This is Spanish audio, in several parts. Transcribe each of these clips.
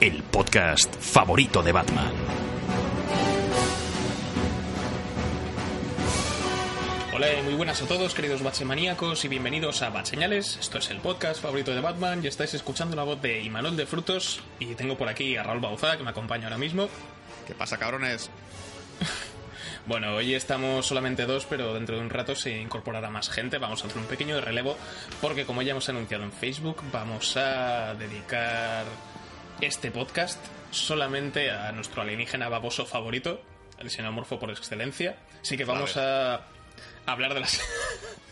el podcast favorito de Batman. Hola y muy buenas a todos, queridos Maníacos, y bienvenidos a Batseñales. Esto es el podcast favorito de Batman y estáis escuchando la voz de Imanol de Frutos. Y tengo por aquí a Raúl Bauzá, que me acompaña ahora mismo. ¿Qué pasa, cabrones? Bueno, hoy estamos solamente dos, pero dentro de un rato se incorporará más gente. Vamos a hacer un pequeño relevo, porque como ya hemos anunciado en Facebook, vamos a dedicar este podcast solamente a nuestro alienígena baboso favorito, el xenomorfo por excelencia. Así que vamos a hablar de las...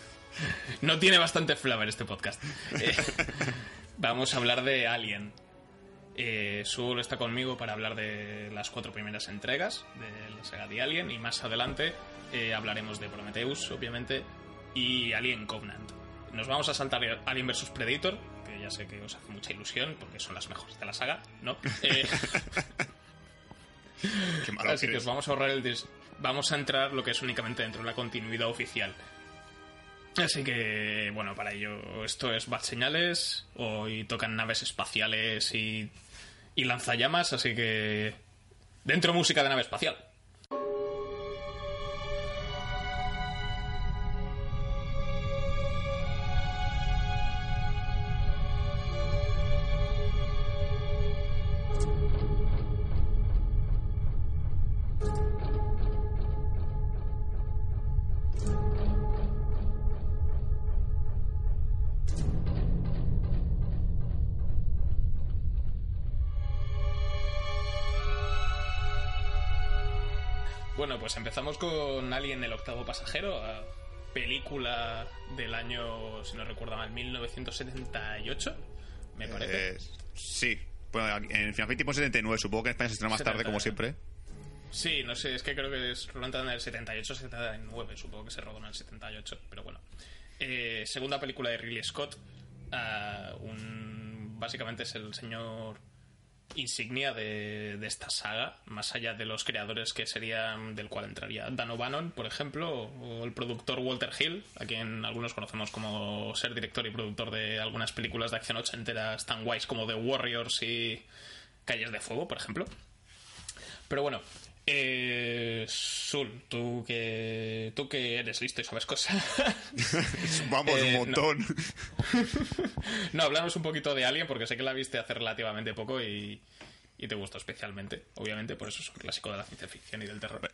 no tiene bastante flavor este podcast. Eh, vamos a hablar de Alien. Eh, Sul está conmigo para hablar de las cuatro primeras entregas de la saga de Alien y más adelante eh, hablaremos de Prometheus, obviamente, y Alien Covenant. Nos vamos a saltar Alien vs Predator, que ya sé que os hace mucha ilusión porque son las mejores de la saga, ¿no? Eh, Qué malo así que os vamos a ahorrar el... Vamos a entrar lo que es únicamente dentro de la continuidad oficial. Así que, bueno, para ello, esto es Bad Señales. Hoy tocan naves espaciales y, y lanzallamas, así que. Dentro música de nave espacial. Empezamos con Alien el octavo pasajero, película del año, si no recuerdo mal, 1978, me parece. Eh, sí. Bueno, en Final Fantasy 79, supongo que en España se estrena más tarde, 70, como siempre. Sí, no sé, es que creo que es rodada en el 78, 79, supongo que se rodó en el 78, pero bueno. Eh, segunda película de Ridley Scott, ah, un, básicamente es el señor insignia de, de esta saga, más allá de los creadores que serían, del cual entraría Dan O'Bannon, por ejemplo, o el productor Walter Hill, a quien algunos conocemos como ser director y productor de algunas películas de acción ochenteras tan guays como The Warriors y Calles de Fuego, por ejemplo. Pero bueno, eh, Sul, tú que, tú que eres listo y sabes cosas. Vamos, Eh, un no. montón. no, hablamos un poquito de Alien porque sé que la viste hace relativamente poco y, y te gustó especialmente. Obviamente, por eso es un clásico de la ciencia ficción y del terror.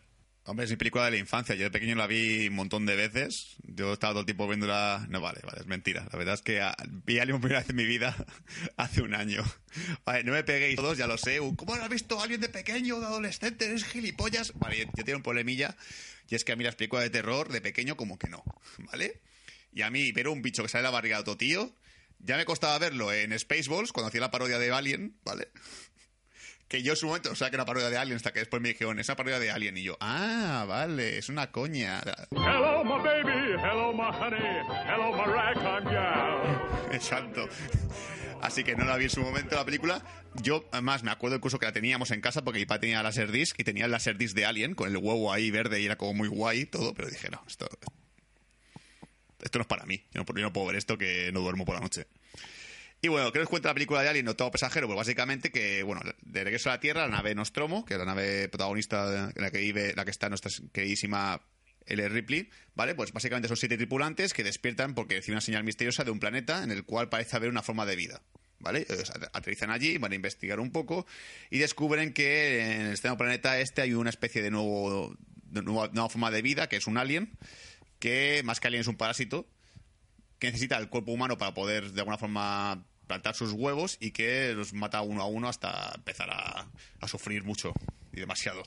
Hombre, es mi película de la infancia. Yo de pequeño la vi un montón de veces. Yo estaba todo el tiempo viéndola. No, vale, vale, es mentira. La verdad es que ah, vi Alien por primera vez en mi vida hace un año. Vale, no me peguéis todos, ya lo sé. Uh, ¿Cómo has visto a alguien de pequeño, de adolescente? ¿Eres gilipollas? Vale, yo, yo tengo un problemilla. Y es que a mí las películas de terror de pequeño, como que no. ¿Vale? Y a mí ver un bicho que sale la barriga de otro tío. Ya me costaba verlo en Spaceballs, cuando hacía la parodia de Alien, ¿vale? Que yo en su momento, o sea, que era parodia de Alien, hasta que después me dijeron, esa parodia de Alien. Y yo, ah, vale, es una coña. Hello, my baby. Hello, my honey. Hello, my ragtime gal. Exacto. Así que no la vi en su momento la película. Yo, además, me acuerdo incluso que la teníamos en casa porque mi padre tenía Laserdisc y tenía el Laserdisc de Alien con el huevo ahí verde y era como muy guay y todo, pero dije, no, esto, esto no es para mí. Yo no, yo no puedo ver esto que no duermo por la noche. Y bueno, ¿qué nos cuenta la película de Alien, Octavo Pasajero? Pues básicamente que, bueno, de regreso a la Tierra, la nave Nostromo, que es la nave protagonista en la que vive, la que está nuestra queridísima L. Ripley, ¿vale? Pues básicamente son siete tripulantes que despiertan porque reciben una señal misteriosa de un planeta en el cual parece haber una forma de vida. ¿Vale? At- aterrizan allí, van a investigar un poco y descubren que en el extremo planeta este hay una especie de nuevo de nueva forma de vida que es un alien que más que alien es un parásito que necesita el cuerpo humano para poder de alguna forma plantar sus huevos y que los mata uno a uno hasta empezar a, a sufrir mucho y demasiado.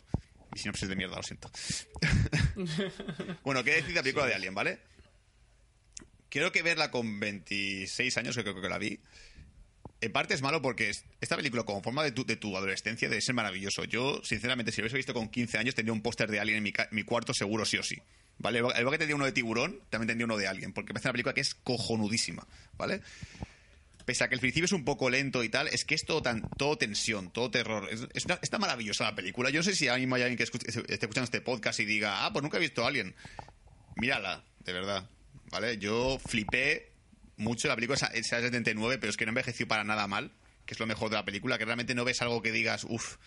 Y sinopsis de mierda, lo siento. bueno, ¿qué decir de la película de Alien, vale? Quiero que verla con 26 años, que creo que la vi. en parte es malo porque es- esta película, como forma de tu, de tu adolescencia, debe ser maravilloso. Yo, sinceramente, si lo hubiese visto con 15 años, tendría un póster de Alien en mi, mi cuarto seguro, sí o sí. ¿Vale? Al igual que tendría uno de tiburón, también tendría uno de Alien, porque me parece una película que es cojonudísima, ¿vale? Pese a que el principio es un poco lento y tal, es que es todo, tan, todo tensión, todo terror. Es, es está maravillosa la película. Yo no sé si ahora mismo hay alguien que esté escuchando este podcast y diga, ah, pues nunca he visto Alien. Mírala, de verdad. ¿Vale? Yo flipé mucho la película, esa, esa 79, pero es que no envejeció para nada mal, que es lo mejor de la película, que realmente no ves algo que digas, uff,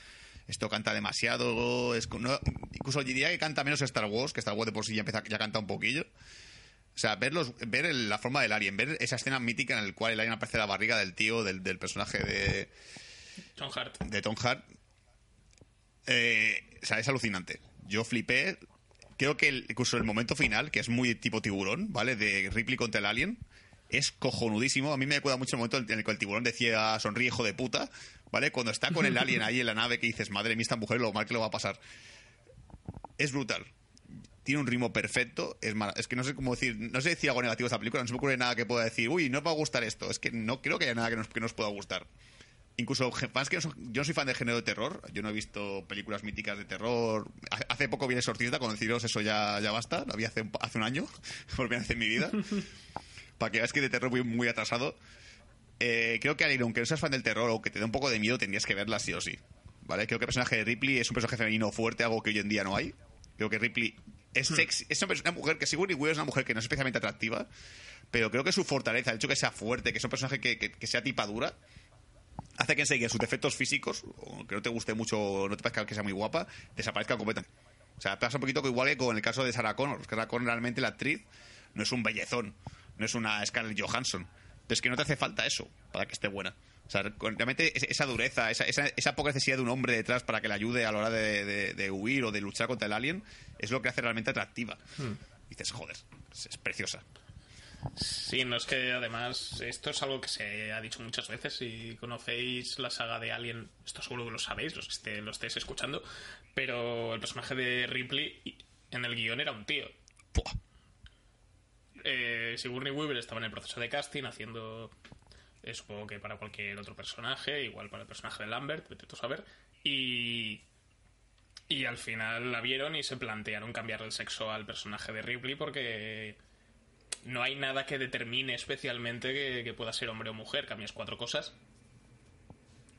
esto canta demasiado. Es, no- incluso diría que canta menos Star Wars, que Star Wars de por sí ya, empieza, ya canta un poquillo. O sea, ver, los- ver el- la forma del alien, ver esa escena mítica en la cual el alien aparece en la barriga del tío, del, del personaje de, John Hart. de Tom Hart, eh, o sea, es alucinante. Yo flipé. Creo que el- incluso el momento final, que es muy tipo tiburón, ¿vale? De Ripley contra el alien, es cojonudísimo. A mí me recuerda mucho el momento en el que el tiburón decía sonríe hijo de puta, ¿vale? Cuando está con el alien ahí en la nave que dices, madre mía, esta mujer lo mal que lo va a pasar. Es brutal. Tiene un ritmo perfecto. Es, mara- es que no sé cómo decir, no sé decir algo negativo de esta película, no se me ocurre nada que pueda decir, uy, no me va a gustar esto. Es que no creo que haya nada que nos, que nos pueda gustar. Incluso fans que no son- yo no soy fan de género de terror, yo no he visto películas míticas de terror. Ha- Hace poco vi El Exorcista, con deciros eso ya, ya basta, lo vi hace un, hace un año, por primera vez en mi vida. Para que veas que de terror voy muy atrasado. Eh, creo que Alien, aunque no seas fan del terror o que te dé un poco de miedo, tendrías que verla sí o sí. ¿Vale? Creo que el personaje de Ripley es un personaje femenino fuerte, algo que hoy en día no hay. Creo que Ripley es sexy, es una, mujer que Sigourney Weaver es una mujer que no es especialmente atractiva, pero creo que su fortaleza, el hecho que sea fuerte, que es un personaje que, que- que sea tipadura, hace que enseguida sus defectos físicos, que no te guste mucho, no te parezca que sea muy guapa, desaparezcan completamente. O sea, pasa un poquito que igual que con el caso de Sarah Connor. Sarah Connor realmente la actriz no es un bellezón, no es una Scarlett Johansson. Pero es que no te hace falta eso para que esté buena. O sea, realmente es- esa dureza, esa, esa, esa poca necesidad de un hombre detrás para que le ayude a la hora de, de- de huir o de luchar contra el alien, es lo que hace realmente atractiva. Y dices, joder, es, es preciosa. Sí, no es que además esto es algo que se ha dicho muchas veces. Si conocéis la saga de Alien, esto seguro que lo sabéis, los que esté- lo estéis escuchando. Pero el personaje de Ripley en el guion era un tío. Eh, Sigourney Weaver estaba en el proceso de casting haciendo, eh, supongo que para cualquier otro personaje, igual para el personaje de Lambert, vete tú a saber. Y, y al final la vieron y se plantearon cambiar el sexo al personaje de Ripley porque no hay nada que determine especialmente que, pueda ser hombre o mujer. Cambias cuatro cosas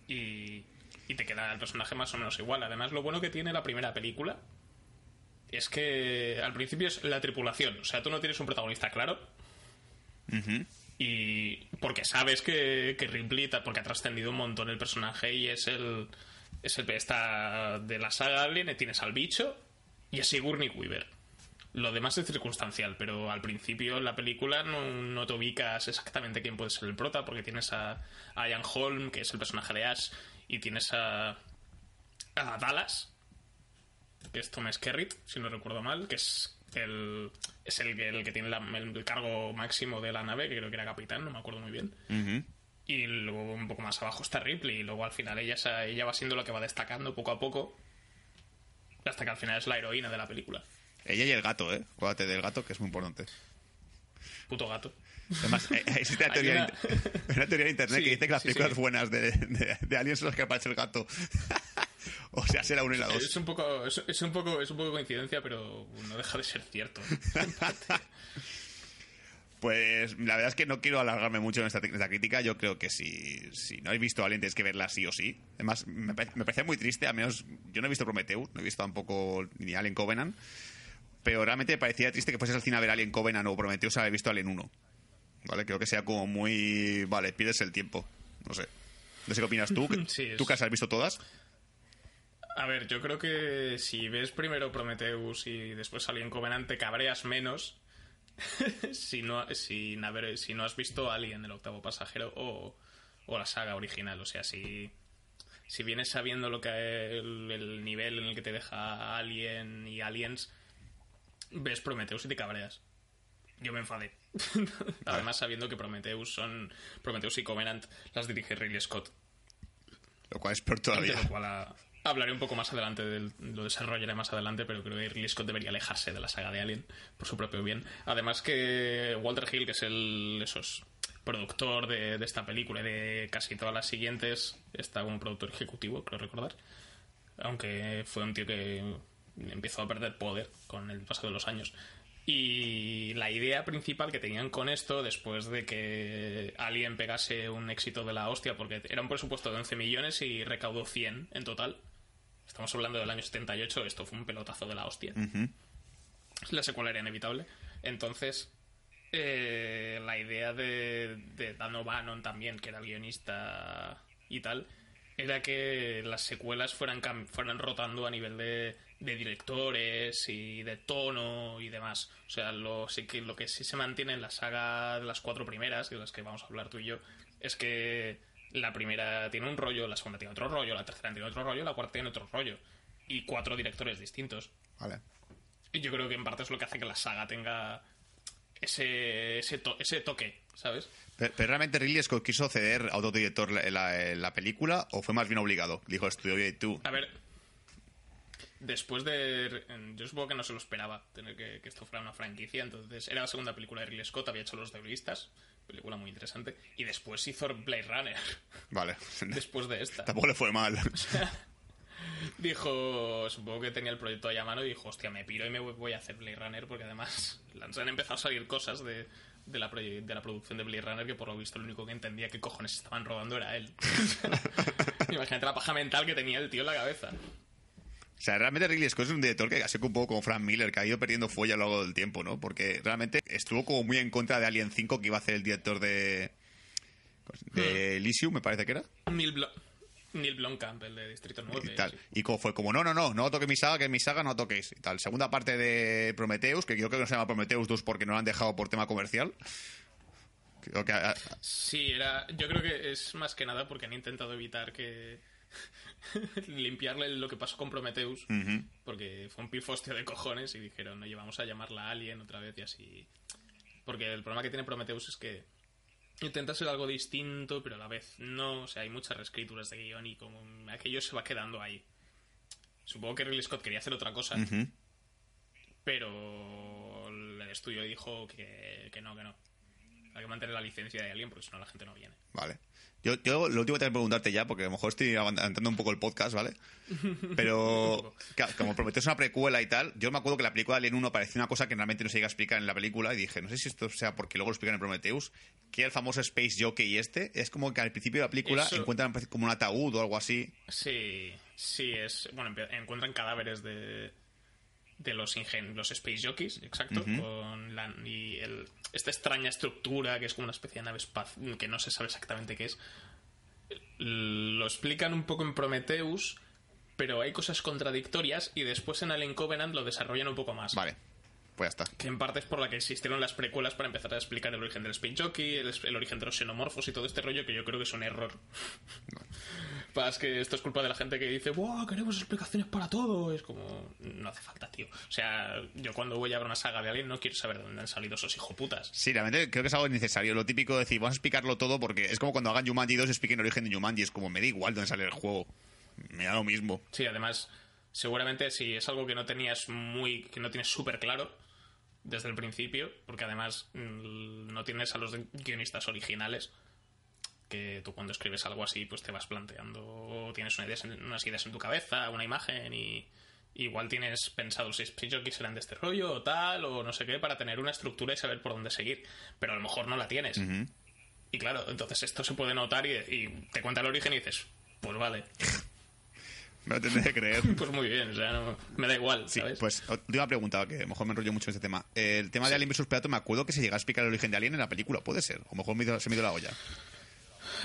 y, y te queda el personaje más o menos igual. Además, lo bueno que tiene la primera película es que al principio es la tripulación. O sea, tú no tienes un protagonista claro. Y porque sabes que, que Ripley, porque ha trascendido un montón el personaje y es el. Es el está de la saga Alien, tienes al bicho y a Sigourney Weaver. Lo demás es circunstancial, pero al principio en la película no, no te ubicas exactamente quién puede ser el prota, porque tienes a, a Ian Holm, que es el personaje de Ash, y tienes a, a Dallas, que es Tom Skerritt, si no recuerdo mal, que es el, es el, que- el que tiene la- el cargo máximo de la nave, que creo que era capitán, no me acuerdo muy bien. Y luego un poco más abajo está Ripley, y luego al final ella, ella va siendo lo que va destacando poco a poco, hasta que al final es la heroína de la película. Ella y el gato, ¿eh? Acuérdate del gato, que es muy importante. Puto gato. Además, eh, existe una teoría, una- una teoría en internet Sí, que dice que las sí, películas sí. buenas de, de, de Aliens son las que aparece el gato. o sea, será uno y la dos. Es un poco, es, es un poco, es un poco coincidencia, pero no deja de ser cierto. Pues la verdad es que no quiero alargarme mucho en esta, en esta crítica. Yo creo que si, si no habéis visto Alien, tenéis que verla sí o sí. Además, me, parece- me parece muy triste. Al menos yo no he visto Prometheus, no he visto tampoco ni Alien Covenant. Pero realmente me parecía triste que fueses al cine a ver Alien Covenant o Prometheus haber visto Alien 1. ¿Vale? Creo que sea como muy. Vale, pierdes el tiempo. No sé. No sé qué opinas tú. Sí, es- ¿Tú que has visto todas? A ver, yo creo que si ves primero Prometheus y después Alien Covenant te cabreas menos si no, sin haber, si no has visto Alien, el octavo pasajero, o, o la saga original. O sea, si, si vienes sabiendo lo que el, el nivel en el que te deja Alien y Aliens, ves Prometheus y te cabreas. Yo me enfadé. Además, sabiendo que Prometheus son. Prometheus y Covenant las dirige Ridley Scott. Lo cual es peor todavía. lo cual ah, hablaré un poco más adelante, del, lo desarrollaré más adelante, pero creo que Ridley Scott debería alejarse de la saga de Alien por su propio bien. Además que Walter Hill, que es el esos productor de, esta película y de casi todas las siguientes, está como productor ejecutivo, creo recordar. Aunque fue un tío que empezó a perder poder con el paso de los años. Y la idea principal que tenían con esto, después de que Alien pegase un éxito de la hostia, porque era un presupuesto de 11 millones y recaudó 100 en total. Estamos hablando del año 78, esto fue un pelotazo de la hostia. La secuela era inevitable. Entonces, eh, la idea de, de Dan O'Bannon también, que era el guionista y tal, era que las secuelas fueran, fueran rotando a nivel de, de directores y de tono y demás. O sea, lo, sí que, lo que sí se mantiene en la saga de las cuatro primeras, de las que vamos a hablar tú y yo, es que la primera tiene un rollo, la segunda tiene otro rollo, la tercera tiene otro rollo, la cuarta tiene otro rollo. Y cuatro directores distintos. Vale. Y yo creo que en parte es lo que hace que la saga tenga ese, ese, to- ese toque, ¿sabes? Pero, pero realmente Ridley Scott quiso ceder a otro director la, la- la película o fue más bien obligado. Dijo, estudio, oye, tú. A ver, después de... Yo supongo que no se lo esperaba, tener que, que esto fuera una franquicia, entonces era la segunda película de Ridley Scott, había hecho Los Debelistas, película muy interesante, y después hizo Blade Runner, Vale. después de esta. Tampoco le fue mal. Dijo, supongo que tenía el proyecto ahí a mano y dijo, hostia, me piro y me voy a hacer Blade Runner porque además han empezado a salir cosas de, de, la, de la producción de Blade Runner que por lo visto el único que entendía qué cojones estaban rodando era él. Imagínate la paja mental que tenía el tío en la cabeza. O sea, realmente Ridley Scott es un director que así un poco como Frank Miller, que ha ido perdiendo fuelle a lo largo del tiempo, ¿no? Porque realmente estuvo como muy en contra de Alien 5, que iba a ser el director de. de Elysium, me parece que era. Neil, Blo- Neil Blomkamp, el de Distrito 9. y tal. Y como fue como, no, no, no, no toquéis mi saga, que mi saga no toquéis. Y tal. Segunda parte de Prometheus, que yo creo que no se llama Prometheus 2 porque no lo han dejado por tema comercial. Creo que. Sí, era. Yo creo que es más que nada porque han intentado evitar que. limpiarle lo que pasó con Prometheus. Porque fue un pifostio de cojones y dijeron, oye, vamos a llamarla Alien otra vez y así. Porque el problema que tiene Prometheus es que intenta ser algo distinto, pero a la vez no. O sea, hay muchas reescrituras de guion y como aquello se va quedando ahí. Supongo que Ridley Scott quería hacer otra cosa, pero el estudio dijo que, que no, que no. Hay que mantener la licencia de Alien porque si no la gente no viene. Vale. Yo, yo lo último que tengo que preguntarte ya, porque a lo mejor estoy avanzando un poco el podcast, ¿vale? Pero, claro, como prometes una precuela y tal, yo me acuerdo que la película de Alien 1 parecía una cosa que realmente no se llega a explicar en la película y dije, no sé si esto sea porque luego lo explican en Prometheus, que el famoso Space Jockey este es como que al principio de la película Eso- encuentran como un ataúd o algo así. Sí, sí, es. Bueno, encuentran cadáveres de. De los ingen los Space Jockeys, exacto. con la, y el, esta extraña estructura que es como una especie de nave espacial que no se sabe exactamente qué es. Lo explican un poco en Prometheus, pero hay cosas contradictorias y después en Alien Covenant lo desarrollan un poco más. Vale, pues ya está. Que en parte es por la que existieron las precuelas para empezar a explicar el origen del Jockey, el, el origen de los xenomorfos y todo este rollo que yo creo que es un error. Pasa que esto es culpa de la gente que dice, ¡Wow! Queremos explicaciones para todo. Es como, no hace falta, tío. O sea, yo cuando voy a ver una saga de Alien no quiero saber de dónde han salido esos hijoputas. Sí, realmente creo que es algo innecesario. Lo típico de decir, vamos a explicarlo todo porque es como cuando hagan Jumanji 2 y expliquen el origen de Jumanji. Es como, me da igual dónde sale el juego. Me da lo mismo. Sí, además, seguramente si es algo que no tenías muy. que no tienes súper claro desde el principio, porque además mm, no tienes a los guionistas originales. Que tú cuando escribes algo así, pues te vas planteando, tienes una ideas en- unas ideas en tu cabeza, una imagen y igual tienes pensado si que serán de este rollo o tal o no sé qué para tener una estructura y saber por dónde seguir, pero a lo mejor no la tienes. Y claro, entonces esto se puede notar y, y te cuenta el origen y dices, pues vale, Me lo tendré que creer. pues muy bien, o sea, no- me da igual, Sí, ¿sabes? pues última pregunta, que a lo mejor me enrollo mucho en este tema. El tema de Alien vs Predator, me acuerdo que se llega a explicar el origen de Alien en la película, puede ser. O mejor me se me ido la olla.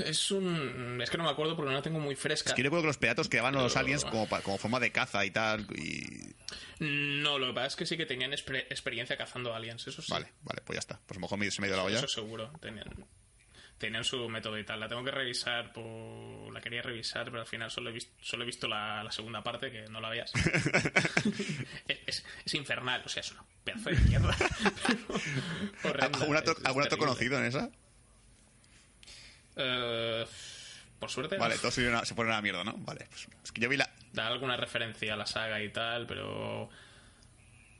Es un... Es que no me acuerdo porque no la tengo muy fresca. Es que yo recuerdo que los Predators quedaban los Pero- aliens como, pa- como forma de caza y tal. Y... No, lo que pasa es que sí que tenían exper- experiencia cazando aliens, eso sí. Vale, vale, pues ya está. Pues a lo mejor me- se me ido la olla. Eso seguro. Tenían, tenían su método y tal. La tengo que revisar por... La quería revisar, pero al final solo he visto, solo he visto la, la segunda parte, que no la veas. es, es- es infernal, o sea, es una pedazo de mierda. ¿Algún terrible. conocido en esa? Eh, por suerte, Vale, todos se, iban a- se ponen a la mierda, ¿no? Vale, pues es que yo vi la... da alguna referencia a la saga y tal, pero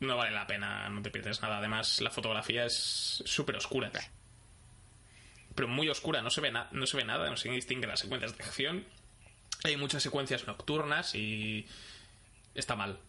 no vale la pena, no te pierdes nada. Además, la fotografía es súper oscura. Pero muy oscura, no se ve, na- no se ve nada, no se distingue las secuencias de acción. Hay muchas secuencias nocturnas y está mal.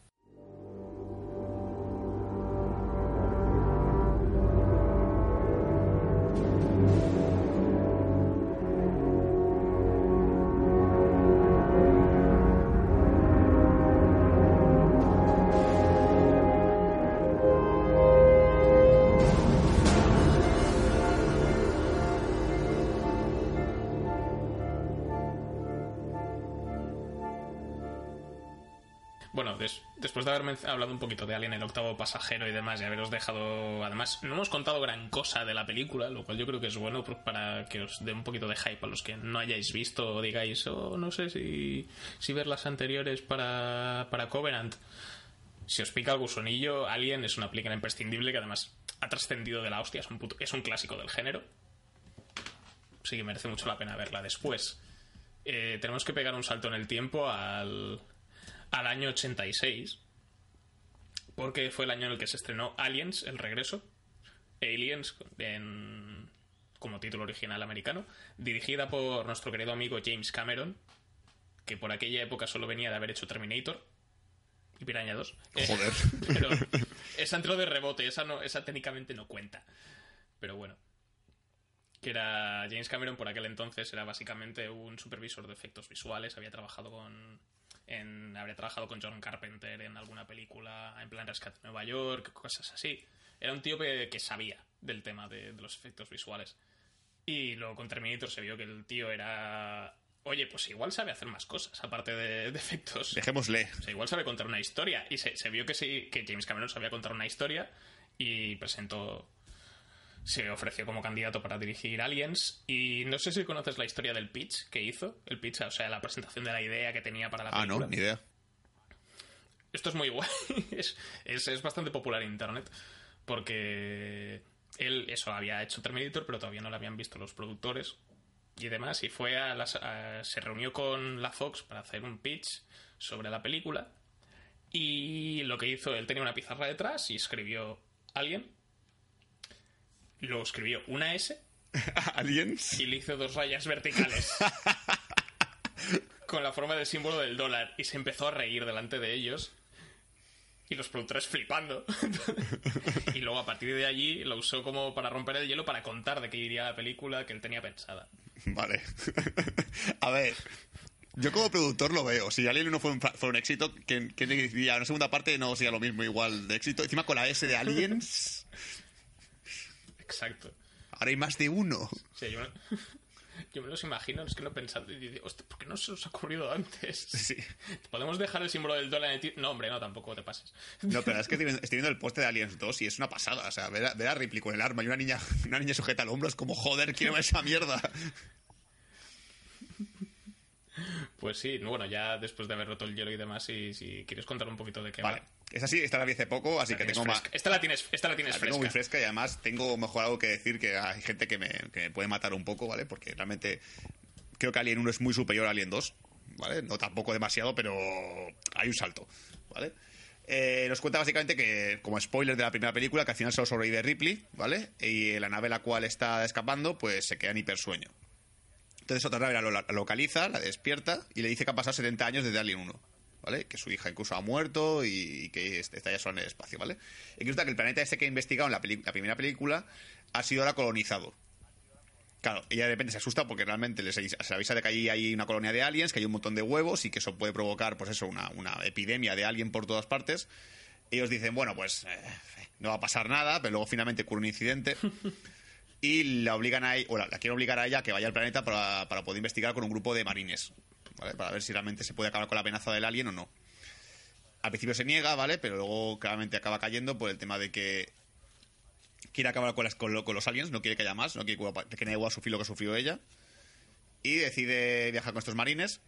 Después de haber hablado un poquito de Alien, el octavo pasajero y demás, y haberos dejado. Además, no hemos contado gran cosa de la película, lo cual yo creo que es bueno para que os dé un poquito de hype a los que no hayáis visto o digáis, oh, no sé si, si ver las anteriores para, para Covenant. Si os pica el gusanillo, Alien es una película imprescindible que además ha trascendido de la hostia, es un, puto- es un clásico del género. Sí que merece mucho la pena verla. Después, eh, tenemos que pegar un salto en el tiempo al, al año 86, porque fue el año en el que se estrenó Aliens, el regreso, Aliens, en- como título original americano, dirigida por nuestro querido amigo James Cameron, que por aquella época solo venía de haber hecho Terminator y Piraña 2. Eh, Joder. pero esa entró de rebote, esa, no, esa técnicamente no cuenta. Pero bueno. Que era James Cameron por aquel entonces, era básicamente un supervisor de efectos visuales, había trabajado con. En, habría trabajado con John Carpenter en alguna película, en plan Rescate Nueva York, cosas así. Era un tío que, que sabía del tema de, de los efectos visuales. Y luego con Terminator se vio que el tío era. Oye, pues igual sabe hacer más cosas, aparte de, de efectos. Dejémosle. O sea, igual sabe contar una historia. Y se, se vio que sí, que James Cameron sabía contar una historia y presentó. Se ofreció como candidato para dirigir Aliens. Y no sé si conoces la historia del pitch que hizo. El pitch, o sea, la presentación de la idea que tenía para la Ah, película. no, ni idea. Esto es muy guay. es, es, es bastante popular en internet. Porque él, eso, había hecho Terminator, pero todavía no lo habían visto los productores y demás. Y fue a las, a- se reunió con la Fox para hacer un pitch sobre la película. Y lo que hizo, él tenía una pizarra detrás y escribió alguien. Luego escribió una S ¿Aliens? y le hizo dos rayas verticales. con la forma del símbolo del dólar. Y se empezó a reír delante de ellos. Y los productores flipando. y luego a partir de allí lo usó como para romper el hielo para contar de qué iría la película que él tenía pensada. Vale. A ver. Yo como productor lo veo. Si Alien 1 fue un, fue un éxito, ¿quién, quién diría? Una segunda parte no sería lo mismo igual de éxito. Encima con la S de Aliens, Exacto. ahora hay más de uno. Sea, yo, me- yo me los imagino, es que no he pensado. Y digo, "Hostia, ¿por qué no se os ha ocurrido antes? Sí. ¿Podemos dejar el símbolo del dólar en el ti-?" No, hombre, no, tampoco te pases. No, pero es que estoy viendo, estoy viendo el poste de Aliens 2 y es una pasada. O sea, ver a, ver a Ripley con el arma y una niña, una niña sujeta al hombro es como, joder, quiero ver esa mierda. Pues sí, bueno, ya después de haber roto el hielo y demás, si, si quieres contar un poquito de qué Vale. va. Es así, esta la vi hace poco, así que tengo más... Esta la tienes, esta la tienes La tengo fresca. muy fresca y además tengo mejor algo que decir que hay gente que me, que me puede matar un poco, ¿vale? Porque realmente creo que Alien 1 es muy superior a Alien 2, ¿vale? No tampoco demasiado, pero hay un salto, ¿vale? Eh, nos cuenta básicamente que, como spoiler de la primera película, que al final solo sobrevive Ripley, ¿vale? Y la nave la cual está escapando, pues se queda en hipersueño. Entonces otra nave la, lo- la localiza, la despierta y le dice que ha pasado 70 años desde Alien 1. ¿Vale? Que su hija incluso ha muerto y que est- está ya sola en el espacio, ¿vale? Y resulta que el planeta ese que ha investigado en la, peli- la primera película ha sido ahora colonizado. Claro, ella de repente se asusta porque realmente les, se avisa de que allí hay una colonia de aliens, que hay un montón de huevos y que eso puede provocar, pues eso, una, una epidemia de alien por todas partes. Ellos dicen, bueno, pues eh, no va a pasar nada, pero luego finalmente ocurre un incidente y la obligan a ella, o la, la quieren obligar a ella a que vaya al planeta para, para poder investigar con un grupo de marines, Para ver si realmente se puede acabar con la amenaza del alien o no. Al principio se niega, ¿vale? Pero luego claramente acaba cayendo por el tema de que quiere acabar con, los aliens, no quiere que haya más, no quiere que, que nadie sufrir lo que sufrió ella. Y decide viajar con estos marines.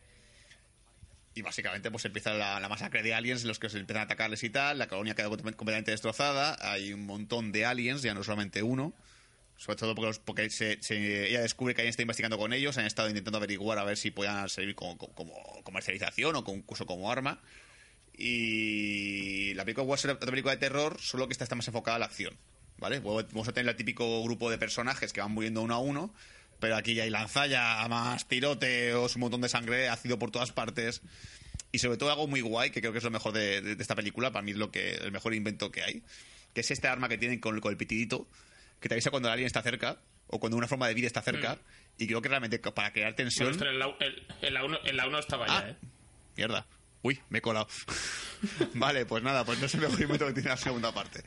Y básicamente pues empieza la, la masacre de aliens, los que se empiezan a atacarles y tal. La colonia queda completamente destrozada. Hay un montón de aliens, ya no solamente uno. Sobre todo porque, los- porque se- se- ella descubre que alguien está investigando con ellos. Han estado intentando averiguar a ver si puedan servir como, como- comercialización o como, incluso como arma. Y la película a ser otra película de terror, solo que esta está más enfocada a la acción. ¿Vale? Luego Vamos a tener el típico grupo de personajes que van muriendo uno a uno, Pero aquí ya hay lanzalla, más tiroteos, un montón de sangre, ácido por todas partes. Y sobre todo algo muy guay, que creo que es lo mejor de, de- de esta película, para mí es lo que, el mejor invento que hay, que es este arma que tienen con, con el pitidito, que te avisa cuando el alien está cerca, o cuando una forma de vida está cerca, y creo que realmente para crear tensión... En la, el, en la uno, en la uno estaba Ah, ya, ¿eh? Mierda. Uy, me he colado. vale, pues nada, pues no es el mejor invento que tiene la segunda parte.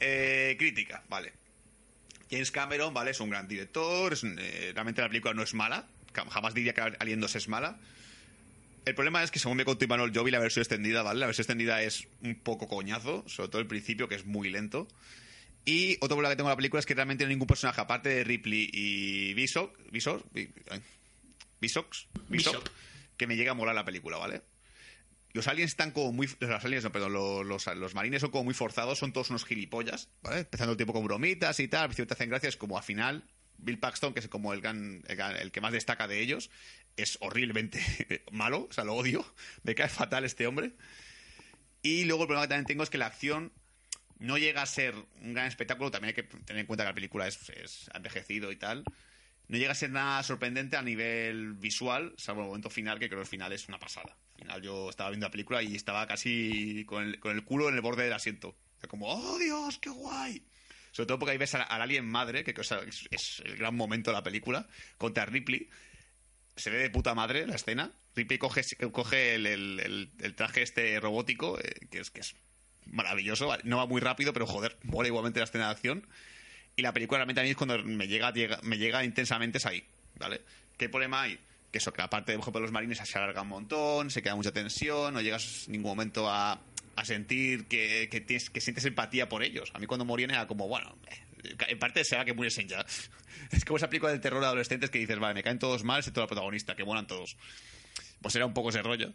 Eh, crítica, vale. James Cameron, ¿vale? Es un gran director. es eh, realmente la película no es mala. Jam- Jamás diría que Alien 2 es mala. El problema es que, según me contó Imanol, yo vi la versión extendida, ¿vale? La versión extendida es un poco coñazo, sobre todo el principio, que es muy lento. Y otro problema que tengo con la película es que realmente no hay ningún personaje, aparte de Ripley y Bishop, Bishop, Bishop, Bishop. que me llega a molar la película, ¿vale? Los aliens están como muy. Los aliens, no, perdón, los, los, los marines son como muy forzados, son todos unos gilipollas, ¿vale? Empezando el tiempo con bromitas y tal, al principio te hacen gracias, como al final, Bill Paxton, que es como el, gran, el, el que más destaca de ellos, es horriblemente malo, o sea, lo odio, me cae fatal este hombre. Y luego el problema que también tengo es que la acción no llega a ser un gran espectáculo, también hay que tener en cuenta que la película es, es envejecido y tal. No llega a ser nada sorprendente a nivel visual, salvo el momento final, que creo que el final es una pasada. Al final yo estaba viendo la película y estaba casi con el, con el culo en el borde del asiento. Como, ¡oh Dios, qué guay! Sobre todo porque ahí ves al, al alien madre, que es, el gran momento de la película, contra Ripley. Se ve de puta madre la escena. Ripley coge, coge el- el traje este robótico, eh, que, es, que es maravilloso. No va muy rápido, pero joder, mola igualmente la escena de acción. Y la película realmente a mí es cuando me llega, me llega intensamente es ahí, ¿vale? ¿Qué problema hay? Que eso, que aparte, por ejemplo, los marines se alarga un montón, se queda mucha tensión, no llegas en ningún momento a, a sentir que, tienes, que sientes empatía por ellos. A mí cuando morían era como, bueno, eh, en parte se va que mueren ya. Es como esa película del terror de adolescentes que dices, vale, me caen todos mal, excepto la protagonista, que mueran todos. Pues era un poco ese rollo.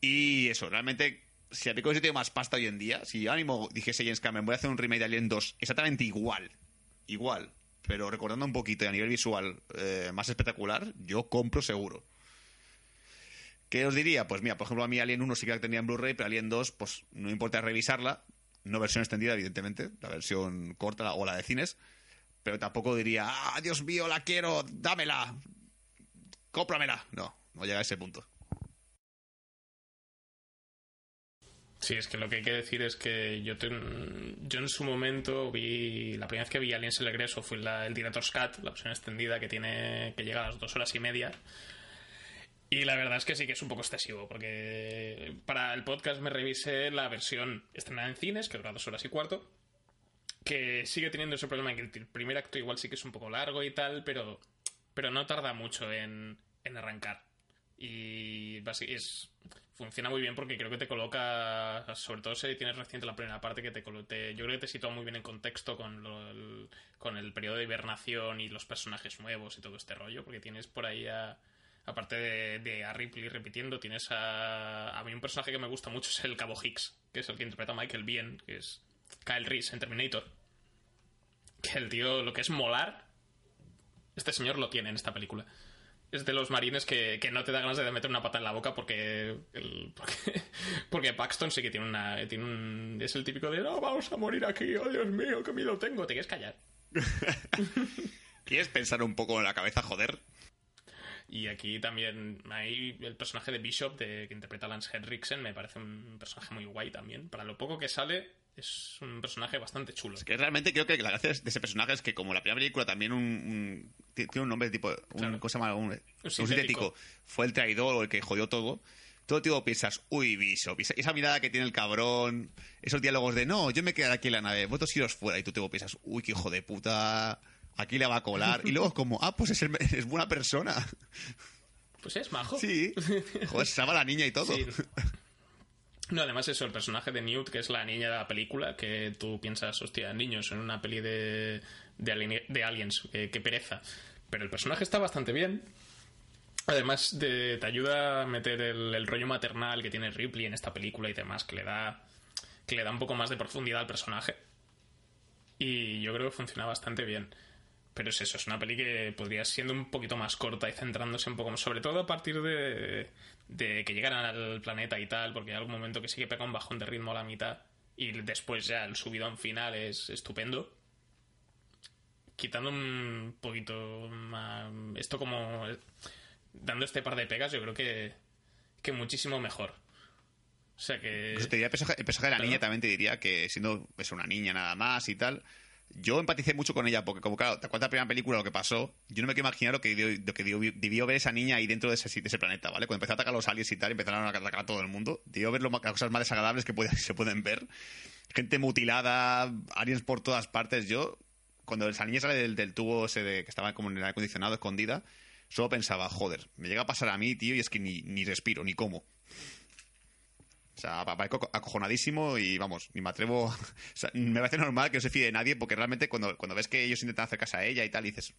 Y eso, realmente, si la hubiese tenido más pasta hoy en día, si yo ánimo dijese James Cameron, voy a hacer un remake de Alien 2 exactamente igual, igual, pero recordando un poquito y a nivel visual eh, más espectacular, yo compro seguro. ¿Qué os diría? Pues mira, por ejemplo, a mí Alien 1 sí que la tenía en Blu-ray, pero Alien 2, pues no importa revisarla, no versión extendida, evidentemente, la versión corta o la de cines, pero tampoco diría, ah, Dios mío, la quiero, dámela, cómpramela. No, no llega a ese punto. Sí, es que lo que hay que decir es que yo, te- yo en su momento vi. La primera vez que vi Aliens el regreso fue la- el Director's Cut, la versión extendida que tiene que llega a las dos horas y media. Y la verdad es que sí que es un poco excesivo, porque para el podcast me revisé la versión estrenada en cines, que dura dos horas y cuarto, que sigue teniendo ese problema en que el primer acto igual sí que es un poco largo y tal, pero, pero no tarda mucho en, en arrancar. Y es, funciona muy bien porque creo que te coloca, sobre todo si tienes reciente la primera parte, que te, te- yo creo que te sitúa muy bien en contexto con, lo- el, con el periodo de hibernación y los personajes nuevos y todo este rollo, porque tienes por ahí a, aparte de, de a Ripley repitiendo, tienes a, a mí un personaje que me gusta mucho es el Cabo Hicks, que es el que interpreta a Michael Bien, que es Kyle Reese en Terminator. Que el tío, lo que es molar, este señor lo tiene en esta película. Es de los marines que, que no te da ganas de meter una pata en la boca porque, el- porque, porque Paxton sí que tiene una. Tiene un, es el típico de no, vamos a morir aquí, oh Dios mío, qué miedo tengo, te quieres callar. ¿Quieres pensar un poco en la cabeza, joder? Y aquí también hay el personaje de Bishop de, que interpreta Lance Henriksen, me parece un personaje muy guay también. Para lo poco que sale, es un personaje bastante chulo. Que realmente creo que la gracia de ese personaje es que, como la primera película también un, un- ti- tiene un nombre tipo. Un, Claro. cosa más, un, un sintético. Fue el traidor o el que jodió todo. Todo tipo piensas, uy, Bishop, esa, mirada que tiene el cabrón, esos diálogos de no, yo me quedaré aquí en la nave, vosotros iros fuera, y tú te piensas, uy, qué hijo de puta, aquí le va a colar. Y luego es como, ah, pues es, el- es buena persona. Pues es majo. Sí. Joder, se la niña y todo. Sí. No, además eso, el personaje de Newt, que es la niña de la película, que tú piensas, hostia, niños en una peli de, de, alien- de aliens, eh, qué pereza. Pero el personaje está bastante bien. Además, de- te ayuda a meter el, el rollo maternal que tiene Ripley en esta película y demás, que le da que le da un poco más de profundidad al personaje. Y yo creo que funciona bastante bien. Pero es eso, es una peli que podría siendo un poquito más corta y centrándose un poco sobre todo a partir de, de que llegaran al planeta y tal, porque hay algún momento que sí que pega un bajón de ritmo a la mitad y después ya el subidón final es estupendo. quitando un poquito más, esto como dando este par de pegas, yo creo que, que muchísimo mejor. O sea que. Incluso te diría el personaje, el personaje de la ¿Perdón? niña también te diría que siendo es una niña nada más y tal. Yo empaticé mucho con ella porque, como claro, te acuerdas la primera película lo que pasó. Yo no me quiero imaginar lo que, debió, lo que debió, debió ver esa niña ahí dentro de ese, de ese planeta, ¿vale? Cuando empezó a atacar a los aliens y tal, empezaron a atacar a todo el mundo. Debió ver lo las cosas más desagradables que puede- se pueden ver. Gente mutilada, aliens por todas partes. Yo, cuando esa niña sale del, del tubo ese de, que estaba como en el aire acondicionado, escondida, solo pensaba, joder, me llega a pasar a mí, tío, y es que ni, ni respiro, ni como. O sea, aparezco acojonadísimo y vamos, ni me atrevo. O sea, me parece normal que no se fíe de nadie porque realmente cuando, cuando ves que ellos intentan acercarse a ella y tal, dices.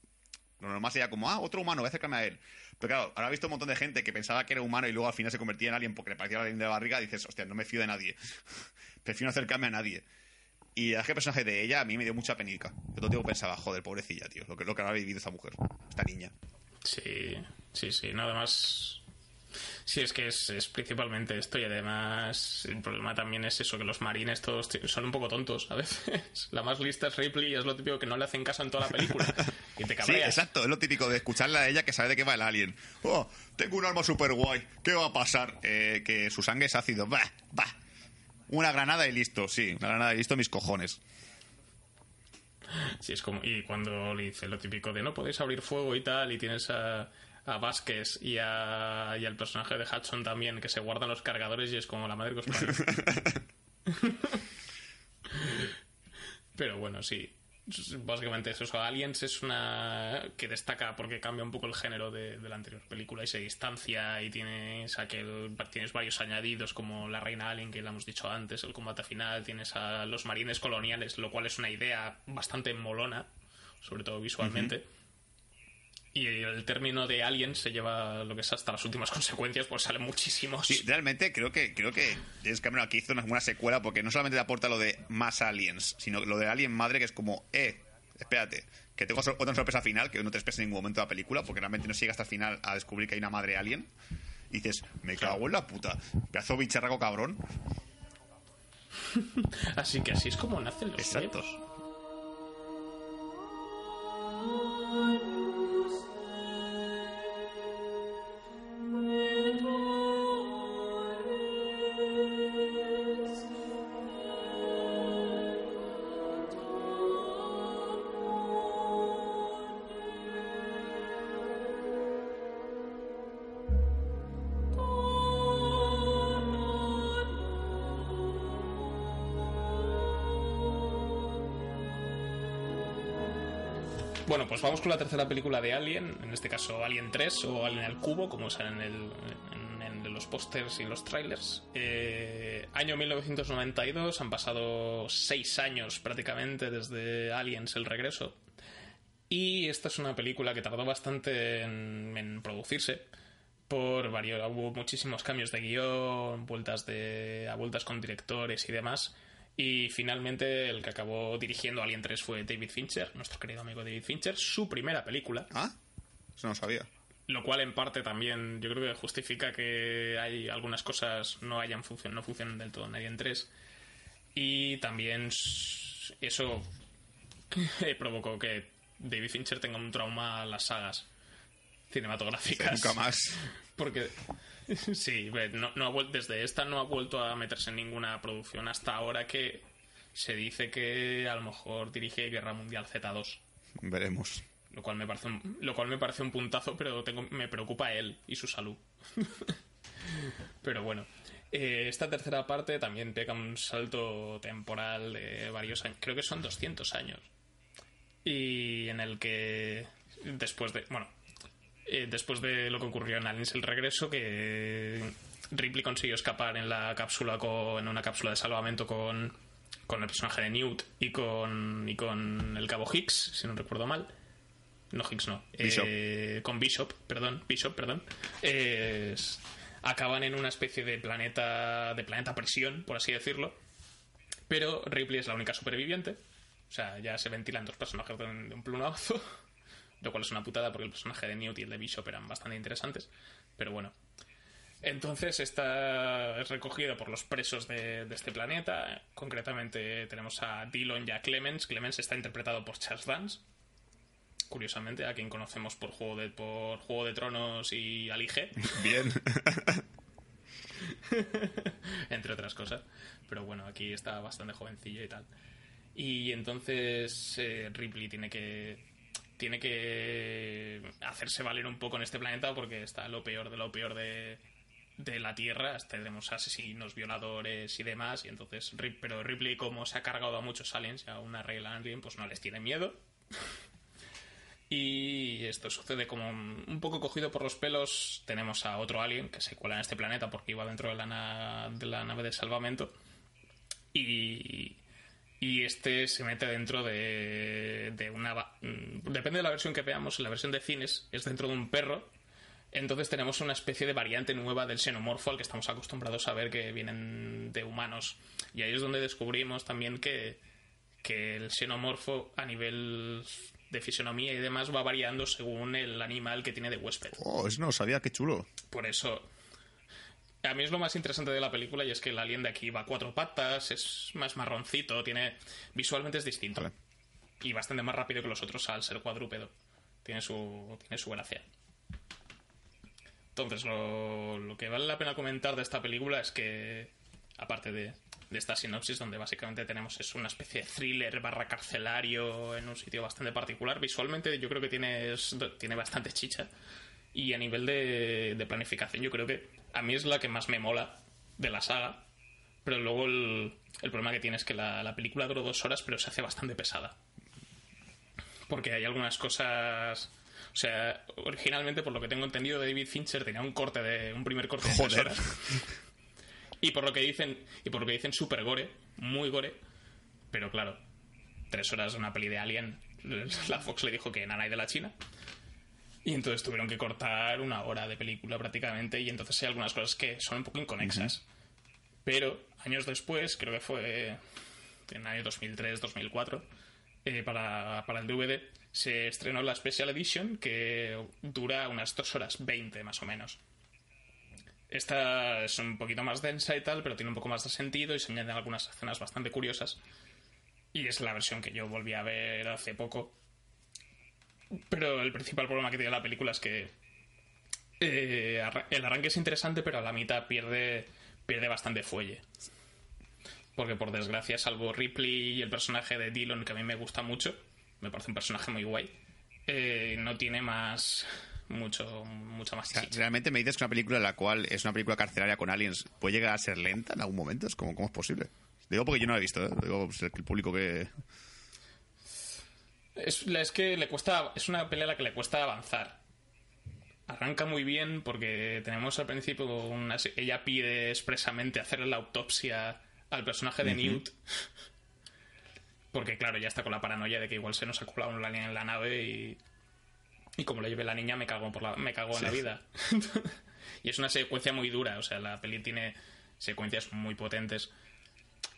Lo normal sería como, ah, otro humano, voy a acercarme a él. Pero claro, ahora he visto un montón de gente que pensaba que era humano y luego al final se convertía en alguien porque le parecía alguien de la barriga. Dices, hostia, no me fío de nadie. Prefiero no acercarme a nadie. Y es que el personaje de ella a mí me dio mucha penica. Yo todo el tiempo pensaba, joder, pobrecilla, tío, lo que, lo que habrá vivido esta mujer, esta niña. Sí, sí, sí. Nada más. Sí, es que es, es principalmente esto y además el problema también es eso, que los marines todos son un poco tontos a veces. La más lista es Ripley y es lo típico que no le hacen caso en toda la película. Y te Sí, exacto, es lo típico de escucharle a ella que sabe de qué va el alien. Oh, tengo un arma super guay, ¿qué va a pasar? Eh, que su sangre es ácido, bah, bah. Una granada y listo, sí, una granada y listo, mis cojones. Sí, es como, y cuando le dice lo típico de no podéis abrir fuego y tal, y tienes a, a Vázquez y, a, y al personaje de Hudson también, que se guardan los cargadores y es como la madre que os. Pero bueno, sí. Básicamente eso. eso. Aliens es una que destaca porque cambia un poco el género de, de la anterior película y se distancia y tienes aquel tienes varios añadidos como la reina alien que la hemos dicho antes, el combate final, tienes a los marines coloniales, lo cual es una idea bastante molona, sobre todo visualmente. Y el término de alien se lleva lo que es hasta las últimas consecuencias, pues salen muchísimos. Sí, realmente creo que creo que James Cameron aquí hizo una buena secuela porque no solamente te aporta lo de más aliens, sino lo de Alien Madre que es como, eh, espérate, que tengo otra sorpresa final que no te esperes en ningún momento de la película porque realmente no llega hasta el final a descubrir que hay una madre alien. Y dices, me cago en la puta, pedazo bicharraco cabrón. Así que así es como nacen los Exacto. mitos. Vamos con la tercera película de Alien, en este caso Alien 3 o Alien al cubo, como sale en, en, en los pósters y los trailers. Eh, año 1992, han pasado seis años prácticamente desde Aliens el regreso. Y esta es una película que tardó bastante en, en producirse. Por varios, hubo muchísimos cambios de guion, vueltas de, a vueltas con directores y demás. Y finalmente el que acabó dirigiendo Alien 3 fue David Fincher, nuestro querido amigo David Fincher, su primera película. Ah, eso no sabía. Lo cual en parte también yo creo que justifica que hay algunas cosas no hayan funcionado, no funcionan del todo en Alien 3. Y también eso provocó que David Fincher tenga un trauma a las sagas cinematográficas. Nunca más. Porque sí, no, no ha desde esta no ha vuelto a meterse en ninguna producción hasta ahora que se dice que a lo mejor dirige Guerra Mundial Z2 Veremos. lo cual me parece un, lo cual me parece un puntazo pero tengo, me preocupa él y su salud. Pero bueno eh, esta tercera parte también pega un salto temporal de varios años creo que son 200 años. Y en el que después de bueno eh, después de lo que ocurrió en Aliens el regreso que Ripley consiguió escapar en la cápsula con, en una cápsula de salvamento con con el personaje de Newt y con y con el cabo Hicks si no recuerdo mal. No Hicks no. Bishop. Eh, con Bishop perdón Bishop perdón. Acaban en una especie de planeta de planeta presión por así decirlo. Pero Ripley es la única superviviente. O sea ya se ventilan dos personajes de un, de un plumazo lo cual es una putada porque el personaje de Newt y el de Bishop eran bastante interesantes pero bueno entonces está es recogido por los presos de, de este planeta. Concretamente tenemos a Dillon y a Clemens. Clemens está interpretado por Charles Dance. curiosamente, a quien conocemos por Juego de, por Juego de Tronos y Alige, Bien. entre otras cosas. Pero bueno, aquí está bastante jovencillo y tal. Y entonces eh, Ripley tiene que tiene que hacerse valer un poco en este planeta porque está lo peor de lo peor de, de la Tierra. Tenemos asesinos, violadores y demás. Y entonces, pero Ripley, como se ha cargado a muchos aliens, a una regla alien, pues no les tiene miedo. Y esto sucede como un poco cogido por los pelos. Tenemos a otro alien que se cuela en este planeta porque iba dentro de la, na- de la nave de salvamento. Y, y este se mete dentro de, de una... mm, Depende de la versión que veamos. En la versión de cines es dentro de un perro. Entonces tenemos una especie de variante nueva del xenomorfo al que estamos acostumbrados a ver que vienen de humanos. Y ahí es donde descubrimos también que, que el xenomorfo a nivel de fisonomía y demás va variando según el animal que tiene de huésped. Oh, eso no sabía, qué chulo. Por eso. A mí es lo más interesante de la película y es que el alien de aquí va a cuatro patas, es más marroncito, tiene. visualmente es distinto. Vale. Y bastante más rápido que los otros al ser cuadrúpedo. Tiene su. tiene su gracia. Entonces, lo, lo que vale la pena comentar de esta película es que, aparte de, de esta sinopsis, donde básicamente tenemos es una especie de thriller barra carcelario en un sitio bastante particular, visualmente yo creo que tiene, es- tiene bastante chicha. Y a nivel de, de planificación, yo creo que a mí es la que más me mola de la saga. Pero luego el, el problema que tiene es que la, la película duró dos horas, pero se hace bastante pesada. Porque hay algunas cosas. O sea, originalmente, por lo que tengo entendido, David Fincher tenía un corte de. un primer corte de tres horas. Y por lo que dicen. Y por lo que dicen super gore, muy gore. Pero claro, tres horas de una peli de Alien. La Fox le dijo que nada de la China. Y entonces tuvieron que cortar una hora de película prácticamente. Y entonces hay algunas cosas que son un poco inconexas. Pero años después, creo que fue en el año 2003-2004, eh, para, para el DVD, se estrenó la Special Edition que dura unas 2 horas 20 más o menos. Esta es un poquito más densa y tal, pero tiene un poco más de sentido y se añaden algunas escenas bastante curiosas. Y es la versión que yo volví a ver hace poco. Pero el principal problema que tiene la película es que eh, el arranque es interesante, pero a la mitad pierde, pierde bastante fuelle. Porque por desgracia, salvo Ripley y el personaje de Dillon, que a mí me gusta mucho, me parece un personaje muy guay, eh, no tiene más mucho mucha más chicha. realmente me dices que una película en la cual es una película carcelaria con aliens puede llegar a ser lenta en algún momento. Es como, ¿cómo es posible? Digo porque yo no la he visto, ¿eh? Digo pues, el público que... Es, es que le cuesta. Es una pelea a la que le cuesta avanzar. Arranca muy bien porque tenemos al principio una. Ella pide expresamente hacerle la autopsia al personaje de Newt. Porque, claro, ya está con la paranoia de que igual se nos ha colado un alien en la nave y. Y como lo lleve la niña, me cago, por la, me cago en la vida. y es una secuencia muy dura. O sea, la peli tiene secuencias muy potentes.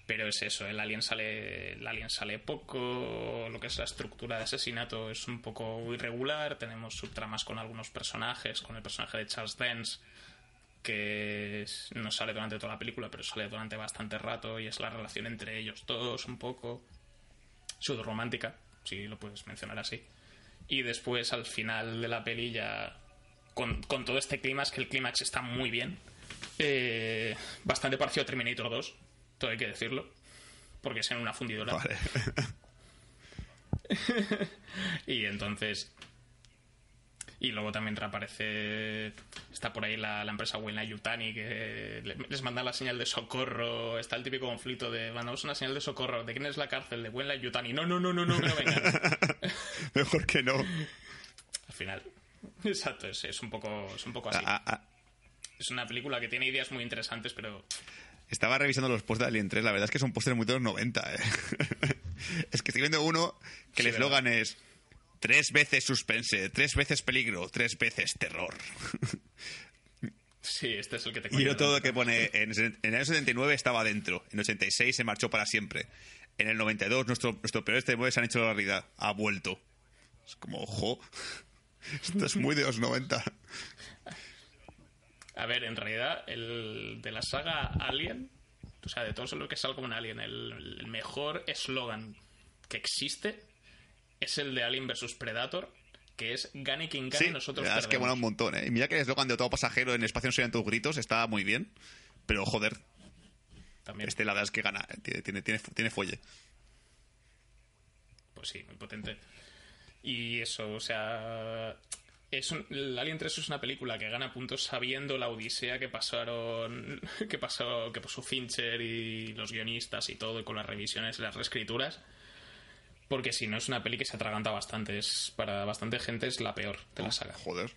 Pero es eso, el alien sale, el alien sale poco, lo que es la estructura de asesinato es un poco irregular, tenemos subtramas con algunos personajes, con el personaje de Charles Dance, que no sale durante toda la película, pero sale durante bastante rato, y es la relación entre ellos dos un poco romántica si lo puedes mencionar así. Y después al final de la peli ya, con, con todo este clímax, que el clímax está muy bien, eh, bastante parecido a Terminator 2, todo hay que decirlo, porque es en una fundidora. Vale. Y entonces. Y luego también reaparece. Está por ahí la, la empresa Wayne Yutani que le- les manda la señal de socorro. Está el típico conflicto de mandamos una señal de socorro. ¿De quién es la cárcel? De Wayne Yutani. No, no, no, no, no, no vengan. Mejor que no. Al final. Exacto, es, es un poco, es un poco así. Ah, ah, ah. Es una película que tiene ideas muy interesantes, pero Estaba revisando los posts de Alien 3, la verdad es que son pósteres muy de los 90, ¿eh? es que estoy viendo uno que Sí, el eslogan es tres veces suspense, tres veces peligro, tres veces terror. sí, este es el que te y yo todo que pone, en, en el año 79 estaba dentro, en el 86 se marchó para siempre, en el 92 nuestro, nuestro peor este se han hecho la realidad, ha vuelto. Es como, ojo, esto es muy de los 90. A ver, en realidad, el de la saga Alien, o sea, de todo lo que salga un Alien, el, el mejor eslogan que existe es el de Alien vs Predator que es gane quien gane, Sí, nosotros la verdad es que mola un montón, ¿eh? Y mira que el eslogan de todo pasajero en espacio no serían tus gritos está muy bien. Pero joder, También, este la verdad es que gana. eh, Tiene, tiene, tiene, tiene fuelle. pues sí, muy potente. Y eso, o sea... Es un, el Alien 3 es una película que gana puntos sabiendo la odisea que pasaron que pasó que pasó Fincher y los guionistas y todo y con las revisiones y las reescrituras porque si no es una peli que se atraganta bastante es para bastante gente es la peor de la saga Joder.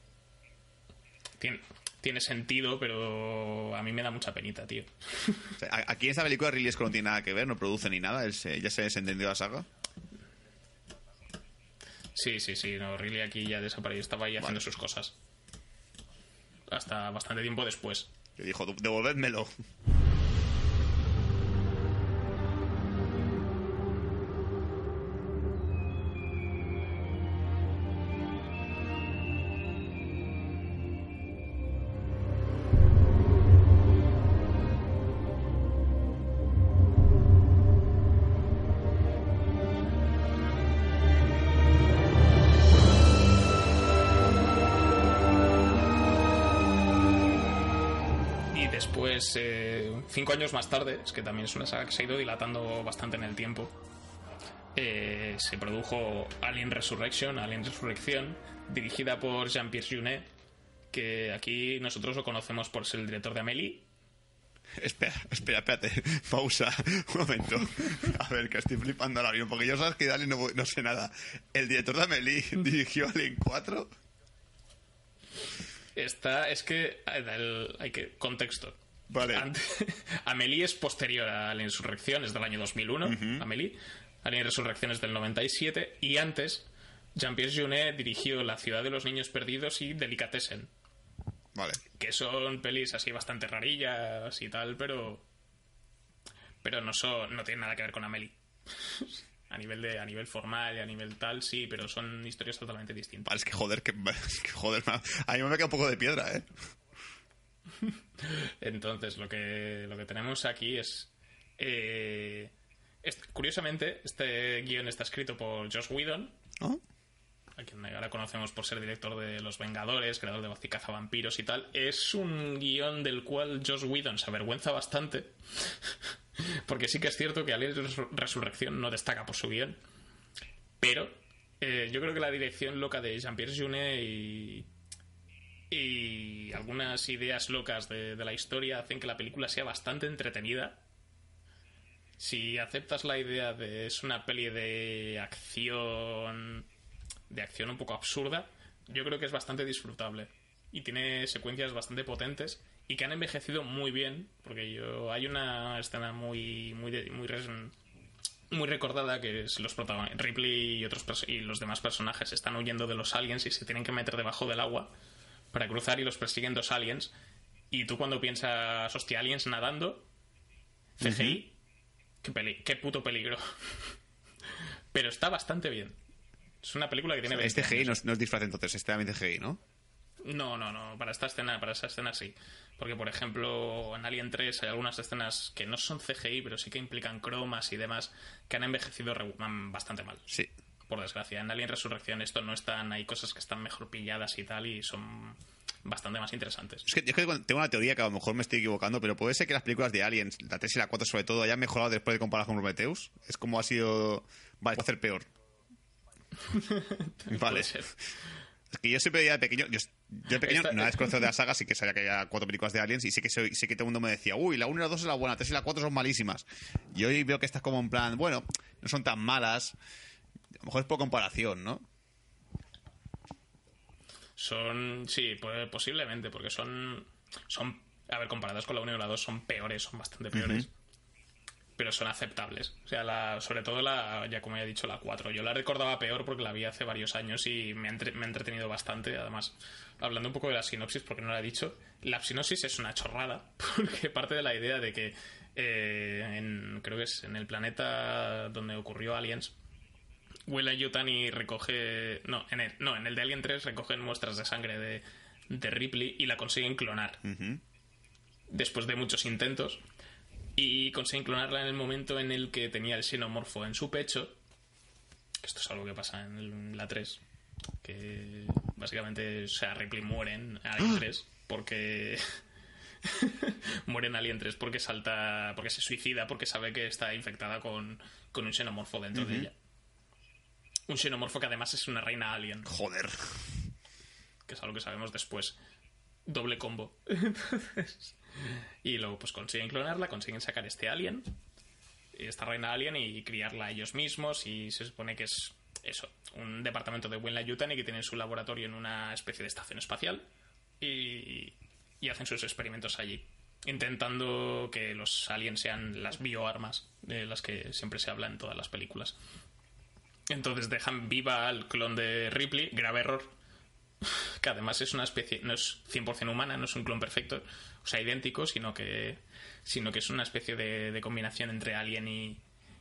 tiene, tiene sentido pero a mí me da mucha penita tío O sea, a- aquí en esta película Ridley Scott no tiene nada que ver, no produce ni nada. él se- ya se desentendió de la saga. Sí, sí, sí, no, Ridley aquí ya desapareció, estaba ahí haciendo sus cosas. Hasta bastante tiempo después. Le dijo, devolvédmelo. Eh, cinco años más tarde, es que también es una saga que se ha ido dilatando bastante en el tiempo, eh, se produjo Alien Resurrection, Alien Resurrección, dirigida por Jean-Pierre Junet, que aquí nosotros lo conocemos por ser el director de Amélie. Espera, espera, espérate. Pausa. Un momento. A ver, que estoy flipando ahora mismo. Porque yo sabes que de Alien no, no sé nada. El director de Amelie dirigió Alien 4. Está, es que el- hay que contexto. Vale. Amélie es posterior a la Insurrección, es del año 2001. Amélie. Alien Resurrección es del 97. Y antes, Jean-Pierre Junet dirigió La ciudad de los niños perdidos y Delicatessen. Vale. Que son pelis así bastante rarillas y tal, pero. Pero no son. no tienen nada que ver con Amélie. a nivel de. a nivel formal y a nivel tal, sí, pero son historias totalmente distintas. Vale, es que joder, que, es que joder, a mí me queda un poco de piedra, ¿eh? Entonces, lo que, lo que tenemos aquí es. eh, curiosamente, este guion está escrito por Josh Whedon, ¿No? a quien ahora conocemos por ser director de Los Vengadores, creador de Buffy Vampiros y tal. Es un guion del cual Josh Whedon se avergüenza bastante. Porque sí que es cierto que Alien Resur- Resurrección no destaca por su guion. Pero eh, yo creo que la dirección loca de Jean-Pierre Junet y, y algunas ideas locas de, la historia hacen que la película sea bastante entretenida. Si aceptas la idea de es una peli de acción de acción un poco absurda, yo creo que es bastante disfrutable y tiene secuencias bastante potentes y que han envejecido muy bien, porque yo hay una escena muy muy muy recordada que es los protagonistas Ripley y otros y los demás personajes están huyendo de los aliens y se tienen que meter debajo del agua para cruzar y los persiguen dos aliens y tú cuando piensas hostia aliens nadando CGI qué, peli- qué puto peligro pero está bastante bien es una película que tiene 20 Este GI años. no es, no es disfraz entonces, este también es GI, ¿no? No, no, no. Para esta escena, para esa escena sí. Porque, por ejemplo, en Alien 3 hay algunas escenas que no son CGI, pero sí que implican cromas y demás, que han envejecido mm, bastante mal. Sí. Por desgracia. En Alien Resurrección esto no están, hay cosas que están mejor pilladas y tal, y son bastante más interesantes. Es que, es que tengo una teoría que a lo mejor me estoy equivocando, pero puede ser que las películas de Aliens, la 3 y la 4 sobre todo, hayan mejorado después de comparar con Prometheus. Es como ha sido... Vale, puede hacer peor. vale. Es que yo siempre ya de pequeño, yo, yo de pequeño no desconocido de la saga, sí que sabía que había cuatro películas de Aliens y sí que, sé, sí que todo el mundo me decía, uy, la 1 y la 2 es la buena, la 3 y la 4 son malísimas. Y hoy veo que estas como en plan, bueno, no son tan malas. A lo mejor es por comparación, ¿no? Son, sí, pues, posiblemente, porque son, son, a ver, comparadas con la 1 y la 2 son peores, son bastante peores. Pero son aceptables. O sea, la, sobre todo la, ya como ya he dicho, la 4. Yo la recordaba peor porque la vi hace varios años y me ha, entre- me ha entretenido bastante. Además, hablando un poco de la sinopsis, porque no la he dicho, la sinopsis es una chorrada, porque parte de la idea de que, eh, en- creo que es en el planeta donde ocurrió Aliens, Willa Yutani recoge. No en, el, no, en el de Alien 3 recogen muestras de sangre de, de Ripley y la consiguen clonar. Después de muchos intentos. Y consiguen clonarla en el momento en el que tenía el xenomorfo en su pecho. Esto es algo que pasa en el- la 3. Que básicamente, o sea, Ripley muere en Alien 3 porque. muere en Alien 3 porque salta. porque se suicida, porque sabe que está infectada con, con un xenomorfo dentro de ella. Un xenomorfo que además es una reina alien, Joder. que es algo que sabemos después. Doble combo. Entonces, y luego pues consiguen clonarla, consiguen sacar este alien, esta reina alien y criarla ellos mismos y se supone que es eso, un departamento de Wenla Yutani que tienen su laboratorio en una especie de estación espacial y, y hacen sus experimentos allí, intentando que los aliens sean las bioarmas de las que siempre se habla en todas las películas. Entonces dejan viva al clon de Ripley, grave error, que además es una especie, no es 100% humana, no es un clon perfecto, o sea, idéntico, sino que, sino que es una especie de, de combinación entre alien y,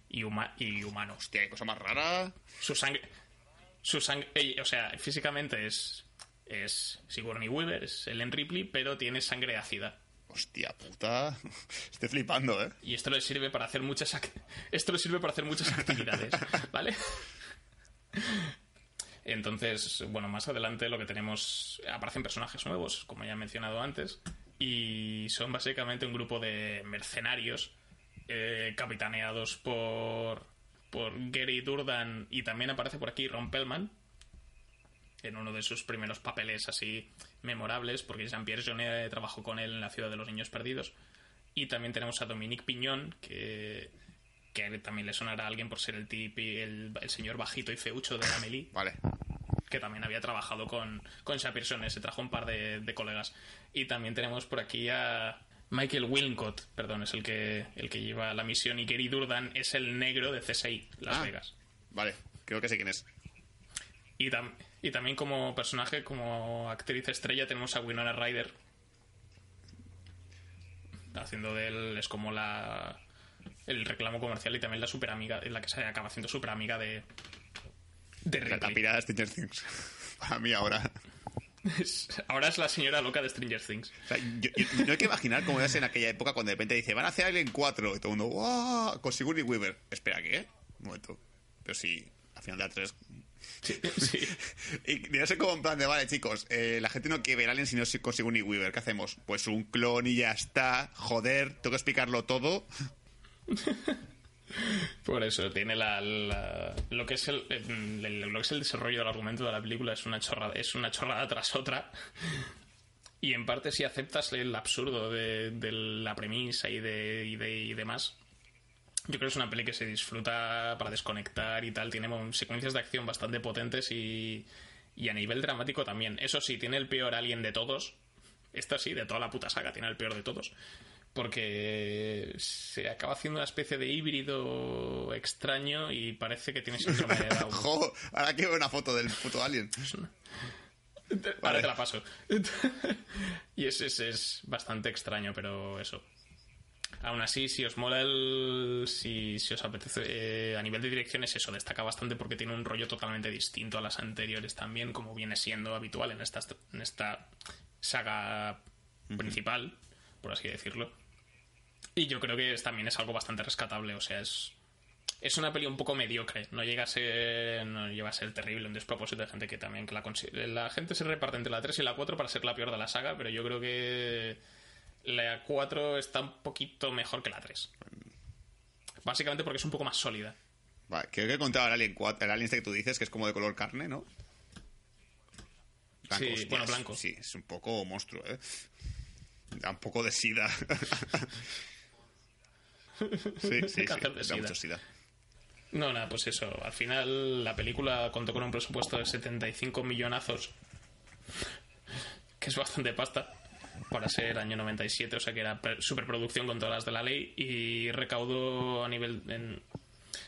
y, huma- y humano. Hostia, qué cosa más rara. Su sangre, su sangre, o sea, físicamente es, es Sigourney Weaver, es Ellen Ripley, pero tiene sangre ácida. Hostia puta. Estoy flipando, ¿eh? Y esto le sirve para hacer muchas esto le sirve para hacer muchas actividades, ¿vale? Entonces, bueno, más adelante lo que tenemos aparecen personajes nuevos, como ya he mencionado antes, y son básicamente un grupo de mercenarios eh, capitaneados por por Gary Durdan y también aparece por aquí Ron Pellman en uno de sus primeros papeles así memorables, porque Jean-Pierre Jeunet trabajó con él en La ciudad de los niños perdidos. Y también tenemos a Dominique Piñón, que, que también le sonará a alguien por ser el, tipi, el, el señor bajito y feucho de Amelie, Vale. que también había trabajado con, con Jeunet, se trajo un par de, de colegas. Y también tenemos por aquí a Michael Wilcott, perdón, es el que, el que lleva la misión, y Gary Durdan es el negro de CSI, Las Ah. Vegas. Vale. Creo que sé quién es. Y, tam- y también como personaje, como actriz estrella, tenemos a Winona Ryder. Haciendo de él, es como la el reclamo comercial y también la super amiga, la que se acaba haciendo super amiga de, de La, la Ripley. pirada de Stranger Things. Para mí ahora. Ahora es la señora loca de Stranger Things. O sea, yo, yo- no hay que imaginar cómo es en aquella época cuando de repente dice, van a hacer Alien 4. Y todo el mundo, ¡wow! Con Sigourney Weaver. Espera, ¿qué? Un momento. Pero sí, al final de la 3. Sí. Y no sé cómo en plan de, vale, chicos, eh, la gente no quiere ver Alien si no es con Sigourney Weaver. ¿Qué hacemos? Pues un clon y ya está. Joder, tengo que explicarlo todo. Por eso, tiene la, lo que es el, el- lo que es el desarrollo del argumento de la película es una chorrada, es una chorrada tras otra. Y en parte si aceptas el absurdo de, la premisa y de, y de y demás. Yo creo que es una peli que se disfruta para desconectar y tal. Tiene secuencias de acción bastante potentes y, a nivel dramático también. Eso sí, tiene el peor alien de todos. Esto sí, de toda la puta saga, tiene el peor de todos. Porque se acaba haciendo una especie de híbrido extraño y parece que tiene síndrome de Down. Jo, ahora quiero una foto del puto Alien. Ahora te la paso. y es, es, es bastante extraño, pero eso. Aún así, si os mola el. Si, si os apetece. eh, a nivel de dirección es eso, destaca bastante porque tiene un rollo totalmente distinto a las anteriores también, como viene siendo habitual en esta, en esta saga principal, por así decirlo. Y yo creo que es- también es algo bastante rescatable, o sea, es. Es una peli un poco mediocre, no llega a ser no llega a ser terrible, un despropósito de gente que también que la la gente se reparte entre la 3 y la 4 para ser la peor de la saga, pero yo creo que la 4 está un poquito mejor que la 3. Básicamente porque es un poco más sólida. Vale, creo que he contado el Alien 4, el Alien este que tú dices, que es como de color carne, ¿no? Sí, bueno, blanco. Sí, es un poco monstruo, ¿eh? Da un poco de sida. sí, sí, sí. Cáncer de Da sida. mucho sida. No, nada, pues eso. Al final la película contó con un presupuesto de 75 millonazos, que es bastante pasta para ser año 97, o sea que era superproducción con todas las de la ley y recaudó a nivel en,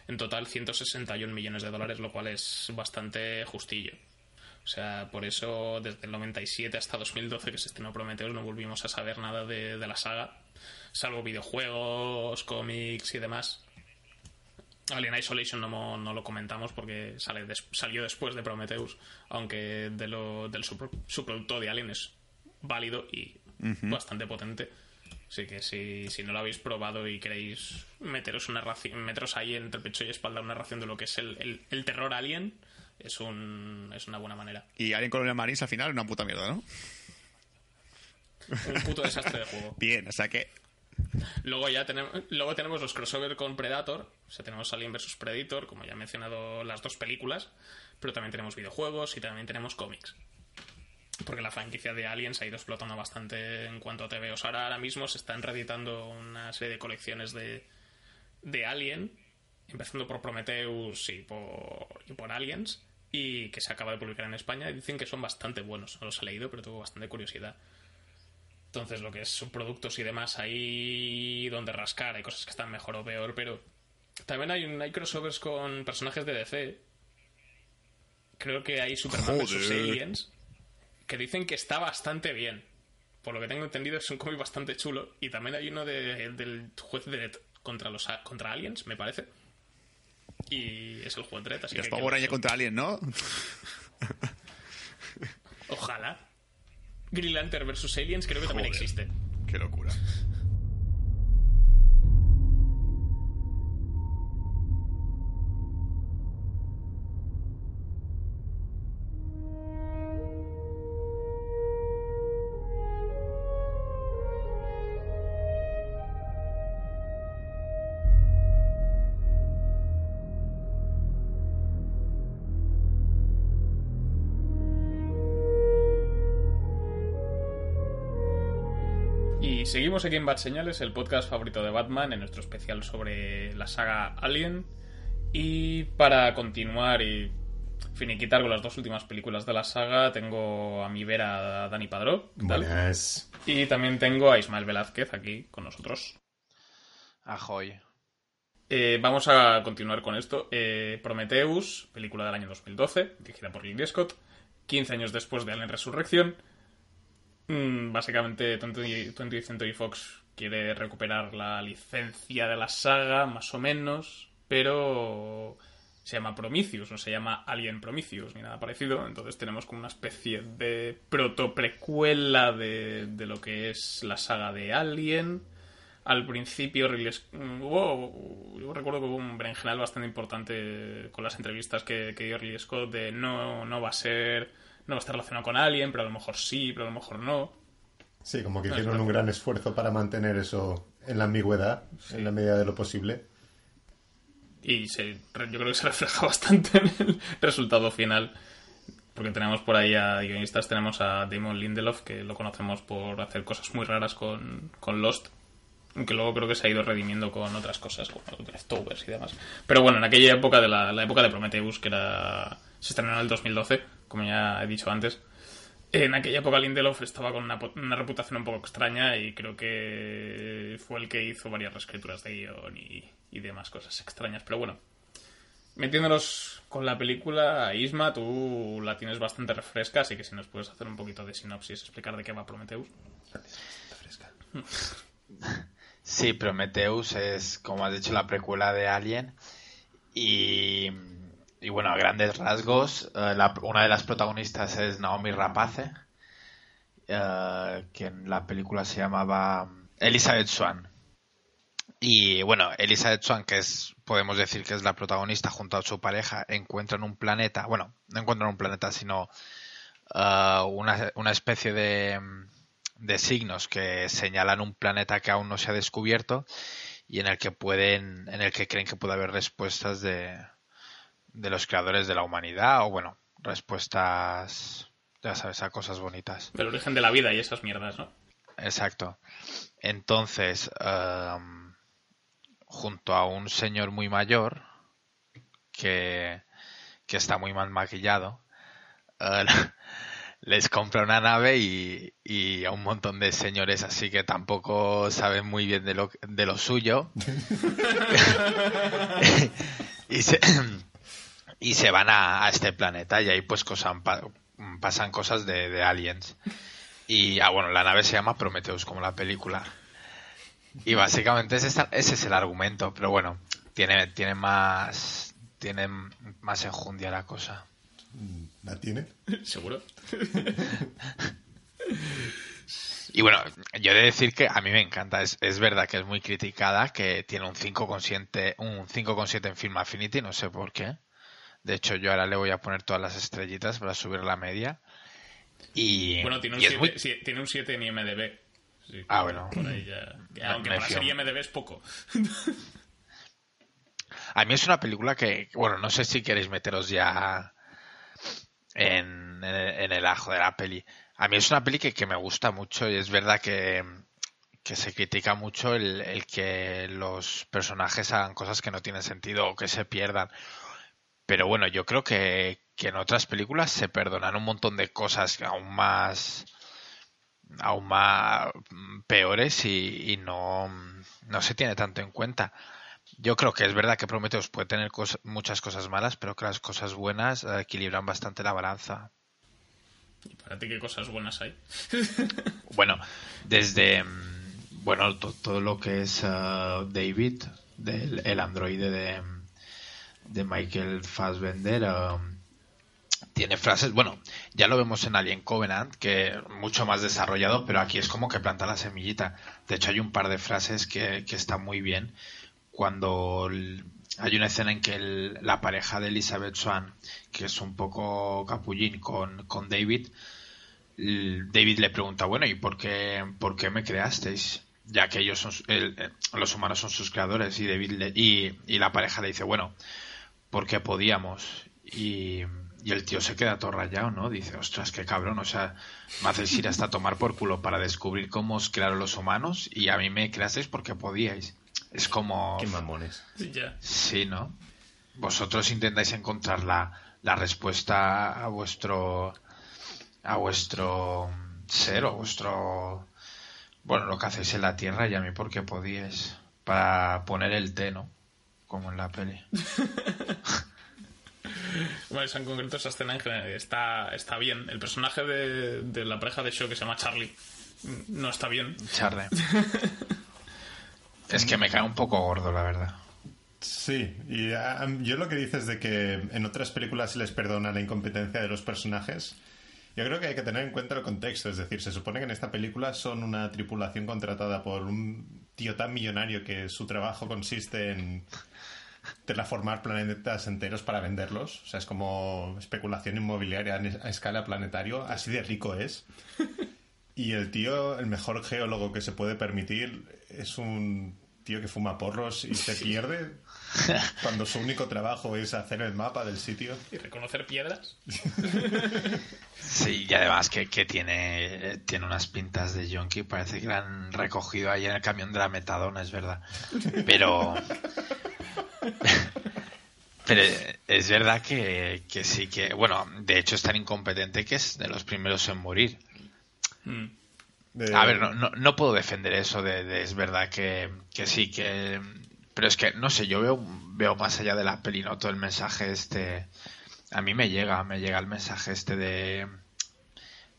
en total 161 millones de dólares, lo cual es bastante justillo. O sea, por eso desde el 97 hasta 2012 que se estrenó Prometheus no volvimos a saber nada de, de la saga, salvo videojuegos, cómics y demás. Alien Isolation no, lo comentamos porque sale des- salió después de Prometheus, aunque de lo, del subpro- subproducto de Alien es válido y bastante potente. Así que si, si no lo habéis probado y queréis meteros una meteros ahí entre pecho y espalda una ración de lo que es el, el- el terror alien, es, un, es una buena manera. Y Alien Colonial Marines al final una puta mierda, ¿no? Un puto desastre de juego. Bien, o sea que Luego ya tenemos, luego tenemos los crossover con Predator. O sea, tenemos Alien vs Predator, como ya he mencionado las dos películas. Pero también tenemos videojuegos y también tenemos cómics. Porque la franquicia de Alien se ha ido explotando bastante en cuanto a TVOs. Ahora, ahora mismo se están reeditando una serie de colecciones de, de Alien. Empezando por Prometheus y por, y por Aliens. Y que se acaba de publicar en España. Y dicen que son bastante buenos. No los he leído, pero tengo bastante curiosidad. Entonces, lo que es subproductos y demás, ahí donde rascar, hay cosas que están mejor o peor, pero también hay, un, hay crossovers con personajes de DC. Creo que hay Superman vs. Aliens, que dicen que está bastante bien. Por lo que tengo entendido, es un cómic bastante chulo. Y también hay uno de- del juez Dredd contra, los, contra Aliens, me parece. Y es el juez Dredd, así y que... Power que- Rangers contra Alien, ¿no? Ojalá. Green Lantern vs. Aliens creo que también existe. Qué locura. Seguimos aquí en Bad Señales, el podcast favorito de Batman, en nuestro especial sobre la saga Alien. Y para continuar y finiquitar con las dos últimas películas de la saga, tengo a mi vera a Dani Padró. Y también tengo a Ismael Velázquez aquí con nosotros. Ahoy. Eh, vamos a continuar con esto. Eh, Prometheus, película del año 2012, dirigida por Ridley Scott, 15 años después de Alien Resurrección. Mm, básicamente, 20th 20th Century Fox quiere recuperar la licencia de la saga, más o menos, pero se llama Prometheus, no se llama Alien Prometheus ni nada parecido. Entonces tenemos como una especie de proto-precuela de, de lo que es la saga de Alien al principio mm, hubo, yo recuerdo que hubo un berenjenal bastante importante con las entrevistas que, que dio Ridley Scott de no, no va a ser, no va a estar relacionado con Alien, pero a lo mejor sí, pero a lo mejor no. Sí, como que No, hicieron un gran esfuerzo para mantener eso en la ambigüedad, en la medida de lo posible. Y se, yo creo que se refleja bastante en el resultado final. Porque tenemos por ahí a guionistas, tenemos a Damon Lindelof, que lo conocemos por hacer cosas muy raras con, con Lost. Aunque luego creo que se ha ido redimiendo con otras cosas, como Leftovers y demás. Pero bueno, en aquella época de la, la época de Prometheus, que era se estrenó en el 2012, como ya he dicho antes, en aquella época Lindelof estaba con una, po- una reputación un poco extraña y creo que fue el que hizo varias reescrituras de guion y, y demás cosas extrañas. Pero bueno, metiéndonos con la película, Isma, tú la tienes bastante refresca, así que si nos puedes hacer un poquito de sinopsis, explicar de qué va Prometheus. Sí, Prometheus es, como has dicho, la precuela de Alien. Y, y bueno, a grandes rasgos, eh, la- una de las protagonistas es Naomi Rapace, eh, que en la película se llamaba Elizabeth Swan. Y bueno, Elizabeth Swan, que es, podemos decir que es la protagonista junto a su pareja, encuentran un planeta, bueno, no encuentran un planeta, sino eh, una, una especie de, de signos que señalan un planeta que aún no se ha descubierto y en el que pueden, en el que creen que puede haber respuestas de, de los creadores de la humanidad o bueno, respuestas, ya sabes, a cosas bonitas. Del origen de la vida y esas mierdas, ¿no? Exacto. Entonces, em, junto a un señor muy mayor que, que está muy mal maquillado, eh, les compra una nave y, y a un montón de señores así que tampoco saben muy bien de lo, de lo suyo. y, se, y se van a, a este planeta y ahí pues cosan- pa- pasan cosas de, de aliens. Y, ah, bueno, la nave se llama Prometheus, como la película. Y básicamente ese es, ese es el argumento, pero bueno, tiene, tiene más tiene más enjundia la cosa. ¿La tiene? Seguro. Y bueno, yo he de decir que a mí me encanta, es, es verdad que es muy criticada, que tiene un 5,7 un 5,7 en Film Affinity, no sé por qué. De hecho, yo ahora le voy a poner todas las estrellitas para subir la media. Y, Bueno, tiene un y es 7 muy- tiene un 7 en IMDB. Sí, Ah, bueno. por ahí ya- que Aunque me para ser IMDB es poco. A mí es una película que, bueno, no sé si queréis meteros ya en, en el- en el ajo de la peli. A mí es una peli que, que me gusta mucho y es verdad que, que se critica mucho el, el que los personajes hagan cosas que no tienen sentido o que se pierdan. Pero bueno, yo creo que, que en otras películas se perdonan un montón de cosas aún más aún más mm, peores y, y no, no se tiene tanto en cuenta. Yo creo que es verdad que Prometheus puede tener muchas cosas malas, pero que las cosas buenas equilibran bastante la balanza. ¿Y para ti qué cosas buenas hay? Bueno, desde mm, bueno to- todo lo que es eh, David, del, el androide de, de Michael Fassbender, eh, tiene frases, bueno, ya lo vemos en Alien Covenant, que mucho más desarrollado, pero aquí es como que planta la semillita. De hecho, hay un par de frases que, que están muy bien. Cuando hay una escena en que la pareja de Elizabeth Swan, que es un poco capullín con, con David, David le pregunta, bueno, ¿y por qué, por qué me creasteis? Ya que ellos son, eh, los humanos son sus creadores. Y David le- y, y la pareja le dice, bueno, porque podíamos. Y, y el tío se queda todo rayado, ¿no? Dice, ostras, qué cabrón, o sea, me hacéis ir hasta tomar por culo para descubrir cómo os crearon los humanos y a mí me creasteis porque podíais. Es como... Qué mamones. ya. Sí, ¿no? Vosotros intentáis encontrar la, la respuesta a vuestro a vuestro ser o vuestro bueno, lo que hacéis en la tierra y a mí porque podíais para poner el té, ¿no? Como en la peli. Bueno, esa en concreto esa escena en general está, está bien. El personaje de, de la pareja de Show que se llama Charlie no está bien. Charlie. es que me cae un poco gordo, la verdad. Sí, y ah, yo lo que dices de que en otras películas se les perdona la incompetencia de los personajes, yo creo que hay que tener en cuenta el contexto. Es decir, se supone que en esta película son una tripulación contratada por un tío tan millonario que su trabajo consiste en terraformar planetas enteros para venderlos. O sea, es como especulación inmobiliaria a escala planetario. Así de rico es. Y el tío, el mejor geólogo que se puede permitir, es un tío que fuma porros y se pierde cuando su único trabajo es hacer el mapa del sitio. Y reconocer piedras. Sí, y además que, que tiene, tiene unas pintas de yonki, parece que la han recogido ahí en el camión de la metadona, es verdad. Pero. Pero es verdad que, que sí que. Bueno, de hecho es tan incompetente que es de los primeros en morir. Mm. De- A ver, no, no, no puedo defender eso de, de- es verdad que, que sí, que... Pero es que, no sé, yo veo, veo más allá de la peli, ¿no? Todo el mensaje este... A mí me llega, me llega el mensaje este de...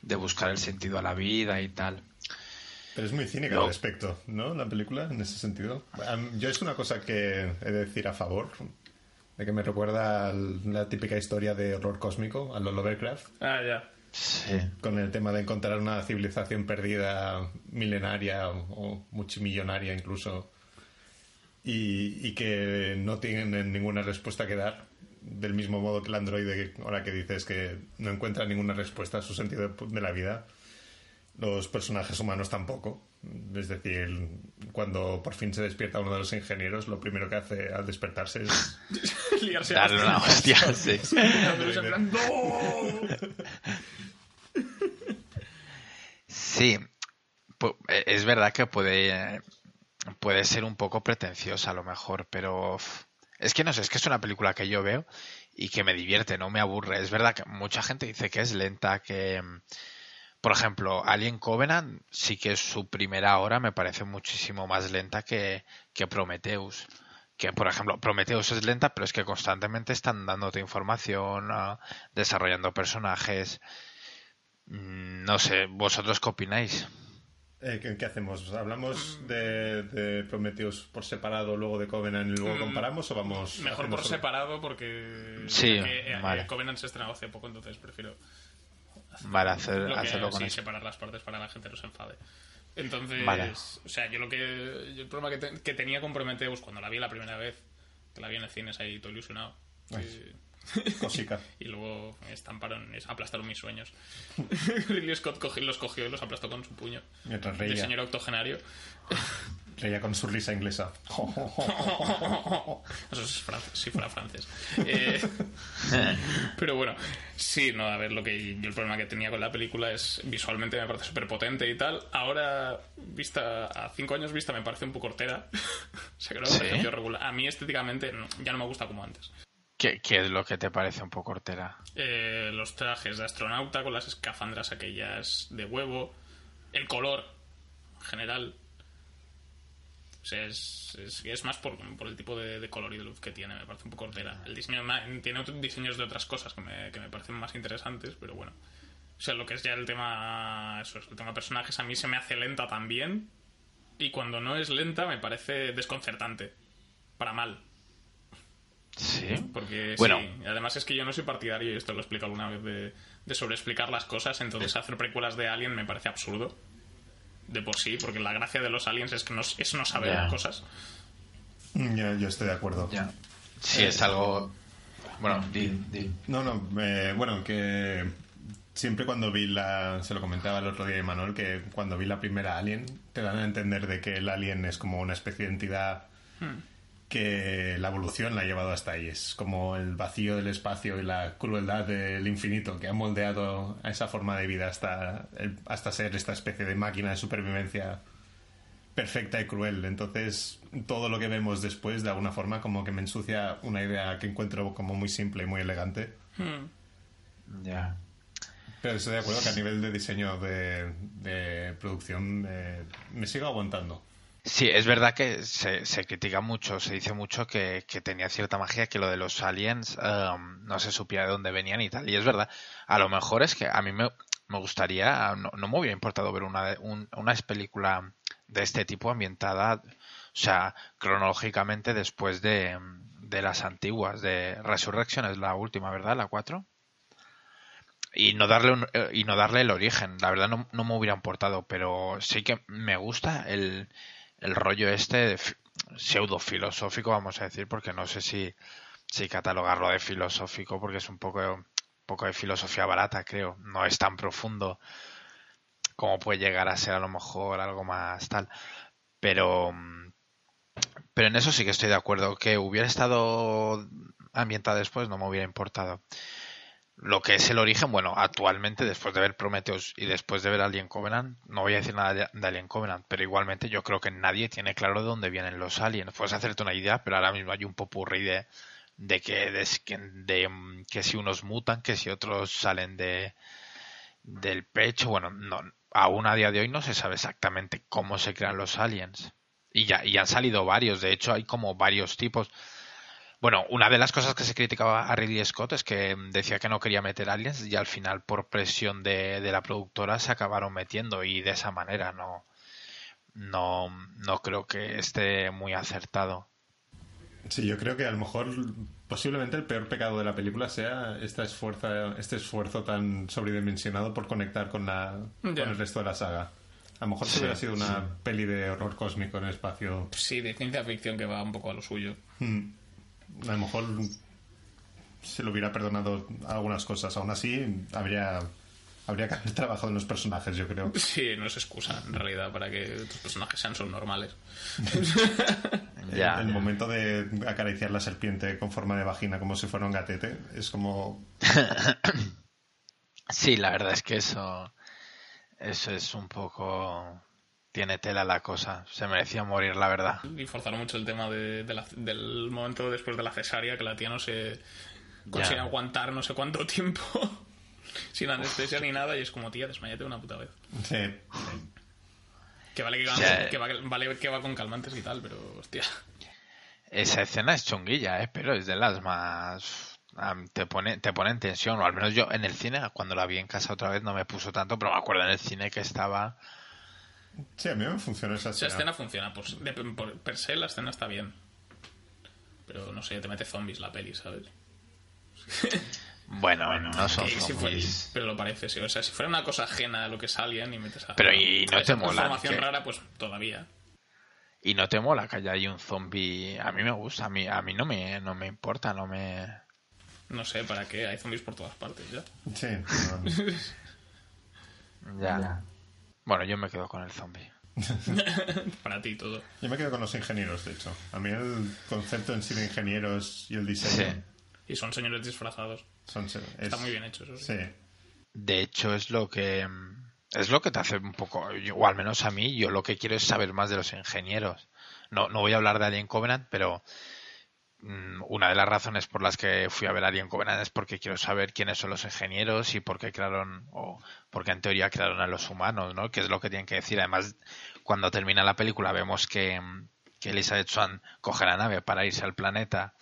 De buscar el sentido a la vida y tal. Pero es muy cínica No. al respecto, ¿no? La película, en ese sentido. Yo es una cosa que he de decir a favor, de que me recuerda a la típica historia de horror cósmico, a lo Lovecraft, Ah, ya. Sí. con el tema de encontrar una civilización perdida milenaria o, o multimillonaria incluso, y, y que no tienen ninguna respuesta que dar, del mismo modo que el androide, ahora que dices que no encuentra ninguna respuesta a su sentido de, de la vida, los personajes humanos tampoco. Es decir, cuando por fin se despierta uno de los ingenieros, lo primero que hace al despertarse es Liarse a Darle una hostia, sí. Sí, eh, es verdad que puede, puede ser un poco pretenciosa a lo mejor, pero es que no sé, es que es una película que yo veo y que me divierte, no me aburre. Es verdad que mucha gente dice que es lenta, que, por ejemplo, Alien Covenant sí que su primera hora me parece muchísimo más lenta que, que Prometheus. Que, por ejemplo, Prometheus es lenta, pero es que constantemente están dándote información, ah, desarrollando personajes. Mm, No sé, ¿vosotros qué opináis? Eh, ¿qué, qué hacemos? ¿Hablamos de, de Prometheus por separado, luego de Covenant y luego Mm, comparamos o vamos... Mejor por solo- separado porque Sí, ya que, eh, vale. eh, Covenant se estrenó hace poco, entonces prefiero Vale, hacer, lo que- hacerlo con sí, eso. separar las partes para que la gente no se enfade. Entonces, Vale. o sea, yo lo que yo el problema que, te- que tenía con Prometheus cuando la vi la primera vez, que la vi en el cine ahí todo ilusionado, Ay, Cosica. y luego estamparon, aplastaron mis sueños. Ridley Scott cogió- los cogió y los aplastó con su puño. Mientras reía, señor octogenario. reía con su risa inglesa. Eso es francés, si fuera francés. Eh, pero bueno, sí, no, a ver, lo que yo el problema que tenía con la película es visualmente me parece súper potente y tal. Ahora, vista a cinco años vista, me parece un poco hortera. o sea, que ¿Sí? regular. A mí estéticamente no, ya no me gusta como antes. ¿Qué, qué es lo que te parece un poco hortera? Eh, los trajes de astronauta con las escafandras aquellas de huevo, el color en general. O sea, es, es, más por, por el tipo de, de color y de luz que tiene, me parece un poco hortera. El diseño tiene otros diseños de otras cosas que me, que me parecen más interesantes, pero bueno. O sea, lo que es ya el tema, eso es, el tema personajes a mí se me hace lenta también. Y cuando no es lenta me parece desconcertante. Para mal. Sí. Porque Bueno. sí, además es que yo no soy partidario, y esto lo he explicado alguna vez, de, de sobreexplicar las cosas, entonces hacer precuelas de Alien me parece absurdo. De por sí, porque la gracia de los aliens es que no, es no saber Ya. cosas. Yo, yo estoy de acuerdo. Ya. Sí, es algo. Bueno, di, di. No, no, eh, bueno, que siempre cuando vi la. Se lo comentaba el otro día Manuel, que cuando vi la primera Alien, te dan a entender de que el Alien es como una especie de entidad que la evolución la ha llevado hasta ahí. Es como el vacío del espacio y la crueldad del infinito que ha moldeado a esa forma de vida hasta, el- hasta ser esta especie de máquina de supervivencia perfecta y cruel. Entonces, todo lo que vemos después, de alguna forma, como que me ensucia una idea que encuentro como muy simple y muy elegante. Ya. Pero estoy de acuerdo que a nivel de diseño de, de producción eh, me sigo aguantando. Sí, es verdad que se, se critica mucho, se dice mucho que, que tenía cierta magia, que lo de los aliens um, no se supiera de dónde venían y tal. Y es verdad, a lo mejor es que a mí me, me gustaría, no, me hubiera importado ver una, un- una película de este tipo ambientada, o sea, cronológicamente después de, de las antiguas, de Resurrection es la última, ¿verdad? La 4 y no darle un- eh, y no darle el origen la verdad no, no me hubiera importado pero sí que me gusta el, el rollo este de pseudo filosófico vamos a decir porque no sé si si catalogarlo de filosófico porque es un poco un poco de filosofía barata creo. No es tan profundo como puede llegar a ser a lo mejor algo más tal. Pero pero en eso sí que estoy de acuerdo. Que hubiera estado ambientada después no me hubiera importado lo que es el origen, bueno, actualmente, después de ver Prometheus y después de ver Alien Covenant, no voy a decir nada de, Alien Covenant, pero igualmente yo creo que nadie tiene claro de dónde vienen los aliens. Puedes hacerte una idea, pero ahora mismo hay un popurrí de, de que, de, que si unos mutan, que si otros salen de del pecho, bueno, no, aún a día de hoy no se sabe exactamente cómo se crean los aliens. Y ya, y han salido varios, de hecho hay como varios tipos. Bueno, una de las cosas que se criticaba a Ridley Scott es que mm, decía que no quería meter aliens y al final por presión de, de la productora se acabaron metiendo y de esa manera no, no, no creo que esté muy acertado. Sí, yo creo que a lo mejor posiblemente el peor pecado de la película sea esta esfuerzo, este esfuerzo tan sobredimensionado por conectar con, la, con el resto de la saga. A lo mejor si hubiera sido una peli de horror cósmico en el espacio, Sí, de ciencia ficción que va un poco a lo suyo. A lo mejor se le hubiera perdonado algunas cosas. Aún así, habría, habría que haber trabajado en los personajes, yo creo. Sí, no es excusa, en realidad, para que tus personajes sean subnormales. Ya, el, momento de acariciar la serpiente con forma de vagina como si fuera un gatete es como Sí, la verdad es que eso, eso es un poco... Tiene tela la cosa. Se merecía morir, la verdad. Y forzaron mucho el tema de, de la- del momento después de la cesárea, que la tía no se consigue Ya. aguantar no sé cuánto tiempo sin anestesia ni nada, y es como, tía, desmayate una puta vez. sí, sí. Que vale que, va, que va- vale que va con calmantes y tal, pero hostia. Esa escena es chunguilla, ¿eh? pero es de las más... te pone, te pone en tensión, o al menos yo en el cine, cuando la vi en casa otra vez, no me puso tanto, pero me acuerdo en el cine que estaba... Sí, a mí me funcionó esa Esa escena. escena funciona, pues de- por, per se la escena está bien. Pero no sé, te mete zombies la peli, ¿sabes? Bueno, no son fue- zombies. pero lo parece, sí. O sea, si fuera una cosa ajena a lo que es Alien y metes a. Pero y no te mola, transformación que- rara, pues todavía. Y no te mola que haya ahí un zombie. A mí me gusta, a mí, a mí no me, no me importa, no me. No sé, ¿para qué? Hay zombies por todas partes ya. Sí, no, Ya. Bueno, yo me quedo con el zombie. Para ti todo. yo me quedo con los ingenieros, de hecho. A mí el concepto en sí de ingenieros y el diseño Sí. Y son señores disfrazados. son... es- Está muy bien hecho eso. sí. Sí, De hecho, es lo que es lo que te hace un poco, o al menos a mí, yo lo que quiero es saber más de los ingenieros. No, no voy a hablar de Alien Covenant, pero una de las razones por las que fui a ver Alien Covenant es porque quiero saber quiénes son los ingenieros y por qué crearon, o porque en teoría crearon a los humanos, ¿no? Que es lo que tienen que decir. Además, cuando termina la película vemos que, mm, que Elizabeth Swan coge la nave para irse al planeta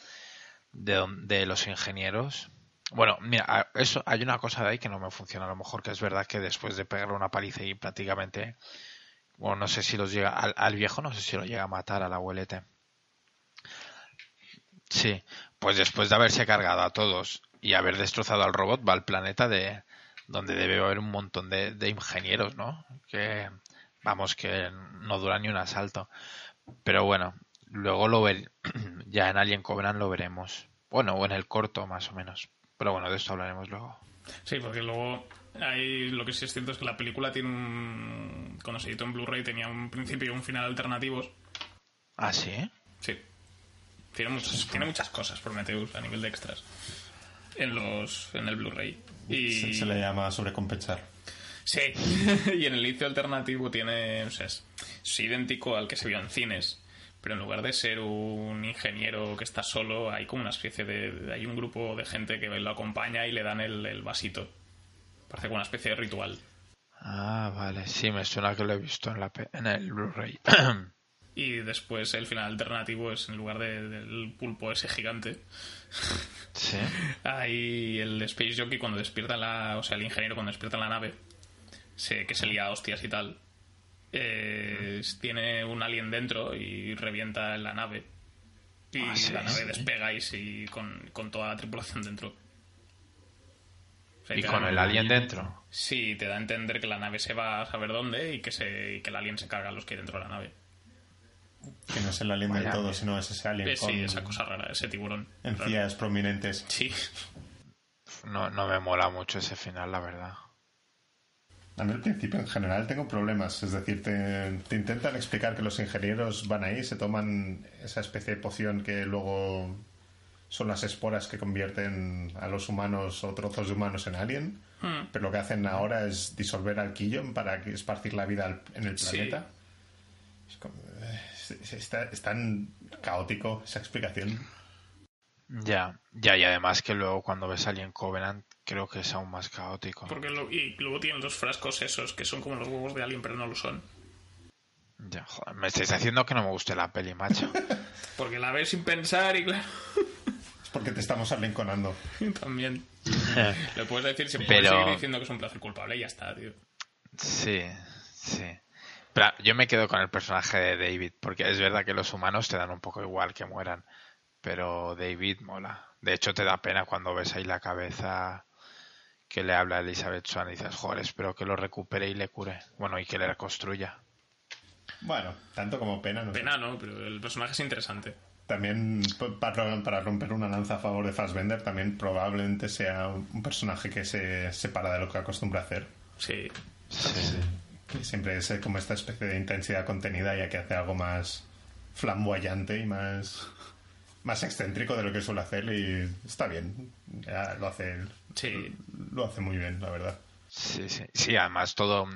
de, de los ingenieros. Bueno, mira, eso, hay una cosa de ahí que no me funciona. A lo mejor que es verdad que después de pegarle una paliza y prácticamente, bueno, no sé si los llega, al, al viejo no sé si lo llega a matar al abuelete. Sí, pues después de haberse cargado a todos y haber destrozado al robot, va al planeta de donde debe haber un montón de, de ingenieros, ¿no? Que, vamos, que no dura ni un asalto. Pero bueno, luego lo ver, ya en Alien Covenant lo veremos. Bueno, o en el corto más o menos. Pero bueno, de esto hablaremos luego. Sí, porque luego hay, lo que sí es cierto es que la película tiene un... Cuando se editó en Blu-ray tenía un principio y un final alternativos. ¿Ah, sí? Sí. Tiene muchas, tiene muchas cosas Prometheus a nivel de extras. En los en el Blu-ray. Y... se, se le llama sobrecompensar. Sí, y en el inicio alternativo tiene, o sea, es, es idéntico al que se vio en cines, pero en lugar de ser un ingeniero que está solo, hay como una especie de, hay un grupo de gente que lo acompaña y le dan el, el vasito. Parece como una especie de ritual. Ah, vale. Sí, me suena que lo he visto en, la pe- en el Blu-ray. Y después el final alternativo es en lugar de- del pulpo ese gigante, sí. hay el Space Jockey cuando despierta la, o sea, el ingeniero cuando despierta la nave, se, que se lía a hostias y tal, eh, tiene un alien dentro y revienta en la nave. Y Ah, sí, la nave sí. despega y sí, con, con toda la tripulación dentro. O sea, Y con da- el alien dentro. Sí, te da a entender que la nave se va a saber dónde y que, se, y que el alien se carga a los que hay dentro de la nave. Que no es el alien del todo, sino es ese alien Eh, con sí, esa cosa rara, ese tiburón. encías prominentes. Sí, No, no me mola mucho ese final, la verdad. A mí al principio en general tengo problemas, es decir, te, te intentan explicar que los ingenieros van ahí, se toman esa especie de poción que luego son las esporas que convierten a los humanos o trozos de humanos en alien, Hmm. pero lo que hacen ahora es disolver al quillón para que- esparcir la vida al- en el Sí. planeta. Es, como- eh, está- es tan caótico esa explicación. Ya, ya, y además que luego cuando ves Alien Covenant creo que es aún más caótico. Porque lo- y luego tienen los frascos esos que son como los huevos de alien, pero no lo son. Ya, joder, me estáis haciendo que no me guste la peli, macho. Porque la ves sin pensar y claro, Es porque te estamos arrinconando. también. Le puedes decir, si Pero- puedes seguir diciendo que es un placer culpable y ya está, tío. Sí, sí. Pero yo me quedo con el personaje de David, porque es verdad que los humanos te dan un poco igual que mueran, pero David mola. De hecho, te da pena cuando ves ahí la cabeza que le habla a Elizabeth Swan y dices, joder, espero que lo recupere y le cure. Bueno, y que le reconstruya. Bueno, tanto como pena, no sé. Pena, ¿no? Pero el personaje es interesante. También para, romper una lanza a favor de Fassbender, también probablemente sea un personaje que se separa de lo que acostumbra a hacer. Sí. Sí. Que siempre es eh, como esta especie de intensidad contenida, ya que hace algo más flamboyante y más, más excéntrico de lo que suele hacer y está bien. Ya lo hace, Sí. lo hace muy bien, la verdad. Sí, sí. Sí, además todo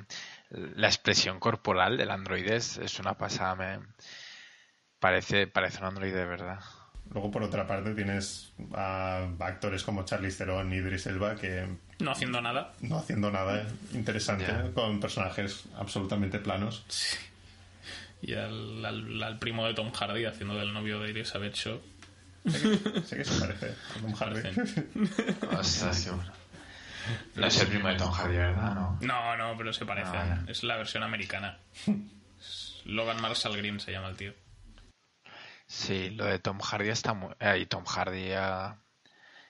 la expresión corporal del androide es, es una pasada. Me parece, parece un androide de verdad. Luego, por otra parte, tienes a actores como Charlize Theron y Idris Elba que No haciendo nada. no haciendo nada interesante, con personajes absolutamente planos. Y al, al- al primo de Tom Hardy haciendo del novio de Elizabeth Shaw. Sé que se parece a Tom Hardy. Ostras, qué bueno. No es el primo de Tom Hardy, ¿verdad? No. No, no, pero se parece. Ah, es la versión americana. Logan Marshall Green se llama el tío. Sí, lo de Tom Hardy está muy... eh, y Tom Hardy a...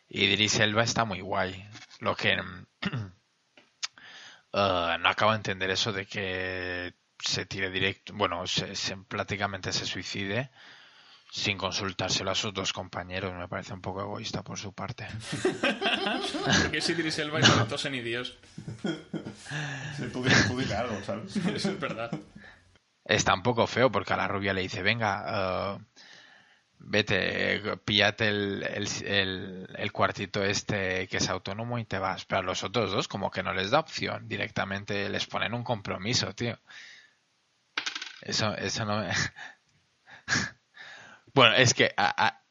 Idris Elba está muy guay. Lo que... mm, eh, no acabo de entender eso de que se tire directo... Bueno, se, se- prácticamente se suicide sin consultárselo a sus dos compañeros. Me parece un poco egoísta por su parte. Porque es Idris Elba y no ni Dios. Dile, tú dile algo, ¿sabes? Eso es verdad. Está un poco feo porque a la rubia le dice, venga, eh, vete, píllate el, el, el- el cuartito este que es autónomo y te vas. Pero a los otros dos como que no les da opción. Directamente les ponen un compromiso, tío. Eso, eso no me... bueno, es que a, a,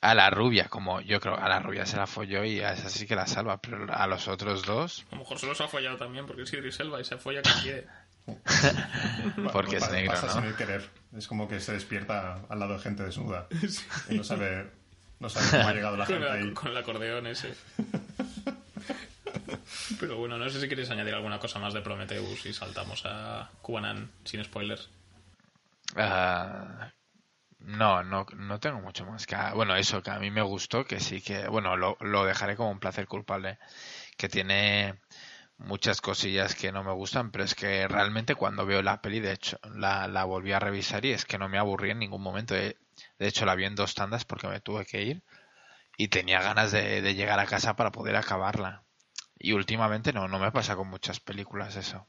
a la rubia, como yo creo, a la rubia se la folló y a esa sí que la salva, pero a los otros dos... A lo mejor se los ha follado también porque es Idris Elba y se folla que quiere. Porque es negro, pasa ¿no? sin querer. Es como que se despierta al lado de gente desnuda. Y no sabe, no sabe cómo ha llegado la Con, gente la- ahí. con el acordeón ese. Pero bueno, no sé si queréis añadir alguna cosa más de Prometheus y saltamos a Cubanan sin spoilers. Ah, no, no, no tengo mucho más que... Bueno, eso que a mí me gustó, que sí que... Bueno, lo, lo dejaré como un placer culpable, que tiene muchas cosillas que no me gustan, pero es que realmente cuando veo la peli, de hecho, la, la volví a revisar y es que no me aburrí en ningún momento. De, de hecho, la vi en dos tandas porque me tuve que ir y tenía ganas de, de llegar a casa para poder acabarla. Y últimamente no, no me pasa con muchas películas eso.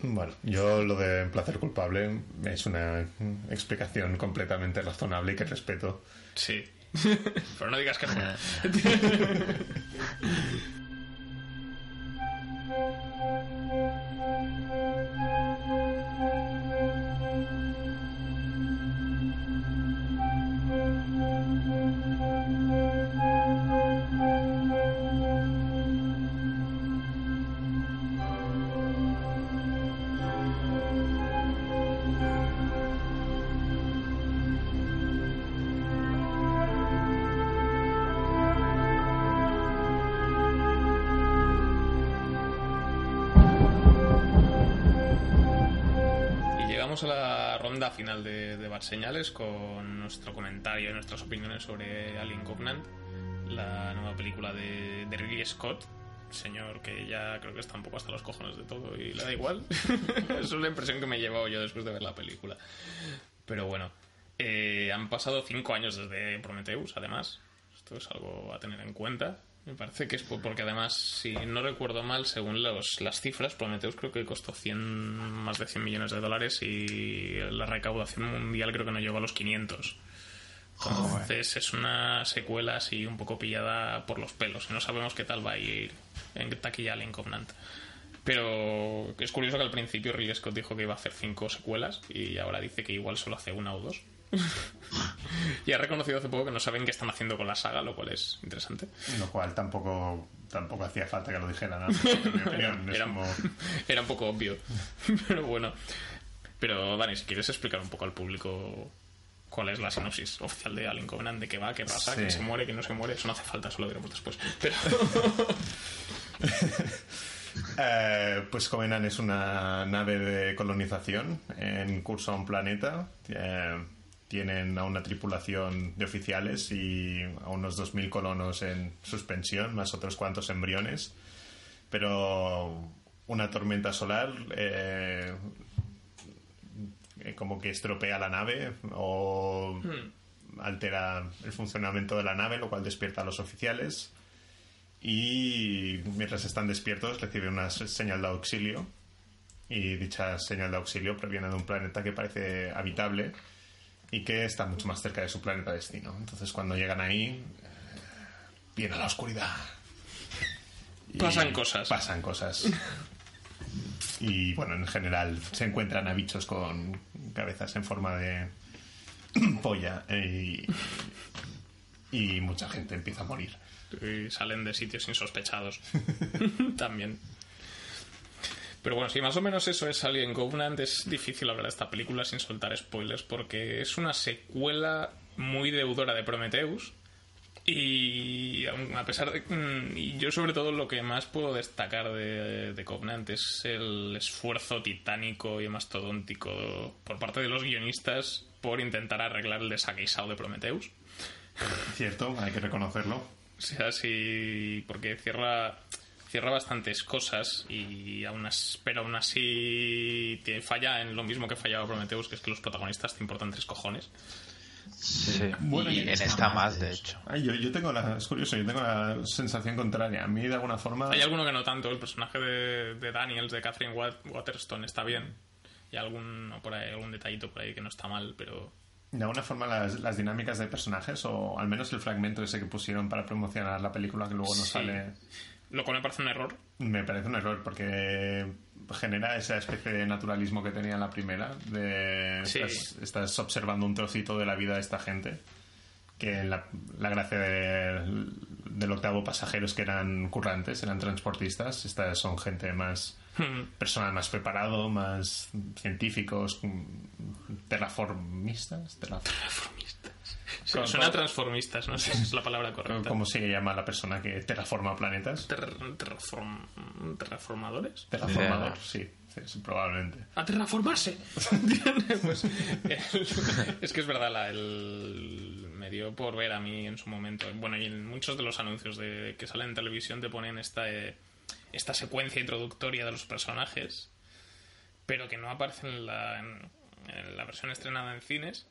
Bueno, yo lo de placer culpable es una explicación completamente razonable y que respeto. Sí. Pero no digas que no. Señales con nuestro comentario y nuestras opiniones sobre Alien Covenant, la nueva película de, de Ridley Scott, señor que ya creo que está un poco hasta los cojones de todo y le da igual. Esa es la impresión que me he llevado yo después de ver la película. Pero bueno, eh, han pasado cinco años desde Prometheus, además. Esto es algo a tener en cuenta. Me parece que es por- porque además, si no recuerdo mal, según los, las cifras, Prometheus creo que costó 100, más de 100 millones de dólares y la recaudación mundial creo que no llegó a los 500. Entonces es una secuela así un poco pillada por los pelos. No sabemos qué tal va a ir en taquilla Alien Covenant. Pero es curioso que al principio Ridley Scott dijo que iba a hacer cinco secuelas y ahora dice que igual solo hace una o dos. y ha reconocido hace poco que no saben qué están haciendo con la saga, lo cual es interesante. Lo cual tampoco, tampoco hacía falta que lo dijera, ¿no? En mi opinión, es Era, como... era un poco obvio. Pero bueno. Pero Dani, si quieres explicar un poco al público cuál es la sinopsis oficial de Alien Covenant, de qué va, qué pasa, Sí. quién se muere, quién no se muere, eso no hace falta, eso lo diremos después. Pero Eh, pues Covenant es una nave de colonización en curso a un planeta. Eh, tienen a una tripulación de oficiales y a unos 2.000 colonos en suspensión, más otros cuantos embriones. Pero una tormenta solar eh, eh, como que estropea la nave o altera el funcionamiento de la nave, lo cual despierta a los oficiales. Y mientras están despiertos reciben una se- señal de auxilio. Y dicha señal de auxilio proviene de un planeta que parece habitable y que está mucho más cerca de su planeta destino. Entonces cuando llegan ahí eh, viene la oscuridad. Y Pasan cosas. Pasan cosas. Y bueno, en general se encuentran a bichos con cabezas en forma de polla y, y mucha gente empieza a morir. y salen de sitios insospechados. También. Pero bueno, sí, más o menos eso es Alien Covenant. Es difícil hablar de esta película sin soltar spoilers porque es una secuela muy deudora de Prometheus. Y a pesar de... mm, Y yo sobre todo lo que más puedo destacar de, de Covenant es el esfuerzo titánico y mastodóntico por parte de los guionistas por intentar arreglar el desaguisado de Prometheus. Cierto, hay que reconocerlo. O sea, sí, porque cierra, cierra bastantes cosas y aún as- pero aún así falla en lo mismo que fallaba Prometheus, que es que los protagonistas te importan tres cojones. Sí. Bueno, y y en esta más, de hecho. Ay, yo, yo tengo la, es curioso, yo tengo la sensación contraria. A mí, de alguna forma, Hay alguno que no tanto. El personaje de, de Daniels, de Catherine Wat- Waterstone, está bien. Y algún, por ahí, algún detallito por ahí que no está mal, pero... de alguna forma las, las dinámicas de personajes, o al menos el fragmento ese que pusieron para promocionar la película que luego no Sí. sale, Lo cual me parece un error. me parece un error porque genera esa especie de naturalismo que tenía en la primera. De Sí. estás, estás observando un trocito de la vida de esta gente. Que la, la gracia de- del octavo pasajeros que eran currantes, eran transportistas. Estas son gente más personal más preparado, más científicos, terraformistas, terra- Sí, Con- suena con- transformistas, no sé si es la palabra correcta. ¿Cómo se llama la persona que terraforma planetas? Ter- terraform- ¿Terraformadores? Terraformador, sí, sí, sí, probablemente. ¡A terraformarse! Pues, el- es que es verdad, la- el, me dio por ver a mí en su momento. Bueno, y en muchos de los anuncios de, que salen en televisión te ponen esta, eh, esta secuencia introductoria de los personajes, pero que no aparece en la, en- en la versión estrenada en cines.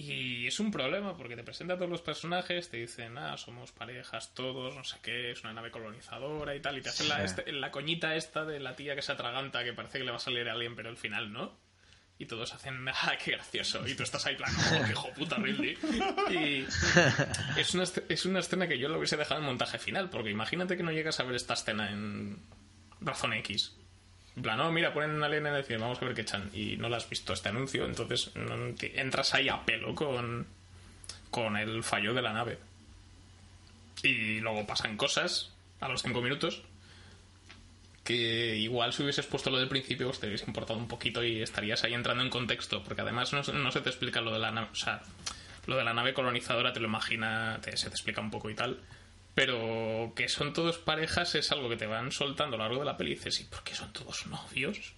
Y es un problema porque te presenta a todos los personajes, te dicen, ah, somos parejas todos, no sé qué, es una nave colonizadora y tal, y te hacen la, este- la coñita esta de la tía que se atraganta, que parece que le va a salir a alguien, pero al final no. Y todos hacen, ah, qué gracioso. Y tú estás ahí, plan, oh, qué hijo puta, Ridley. Y es una, es una escena que yo lo hubiese dejado en montaje final, porque imagínate que no llegas a ver esta escena en Razón X. En plan, no, mira, ponen alien en el vamos a ver qué echan. Y no la has visto este anuncio, entonces entras ahí a pelo con, con el fallo de la nave. Y luego pasan cosas a los cinco minutos que igual si hubieses puesto lo del principio pues te hubiese importado un poquito y estarías ahí entrando en contexto, porque además no, se- no se te explica lo de la nave, o sea, lo de la nave colonizadora te lo imagina, te- se te explica un poco y tal, pero que son todos parejas es algo que te van soltando a lo largo de la peli y dices, ¿y por qué son todos novios?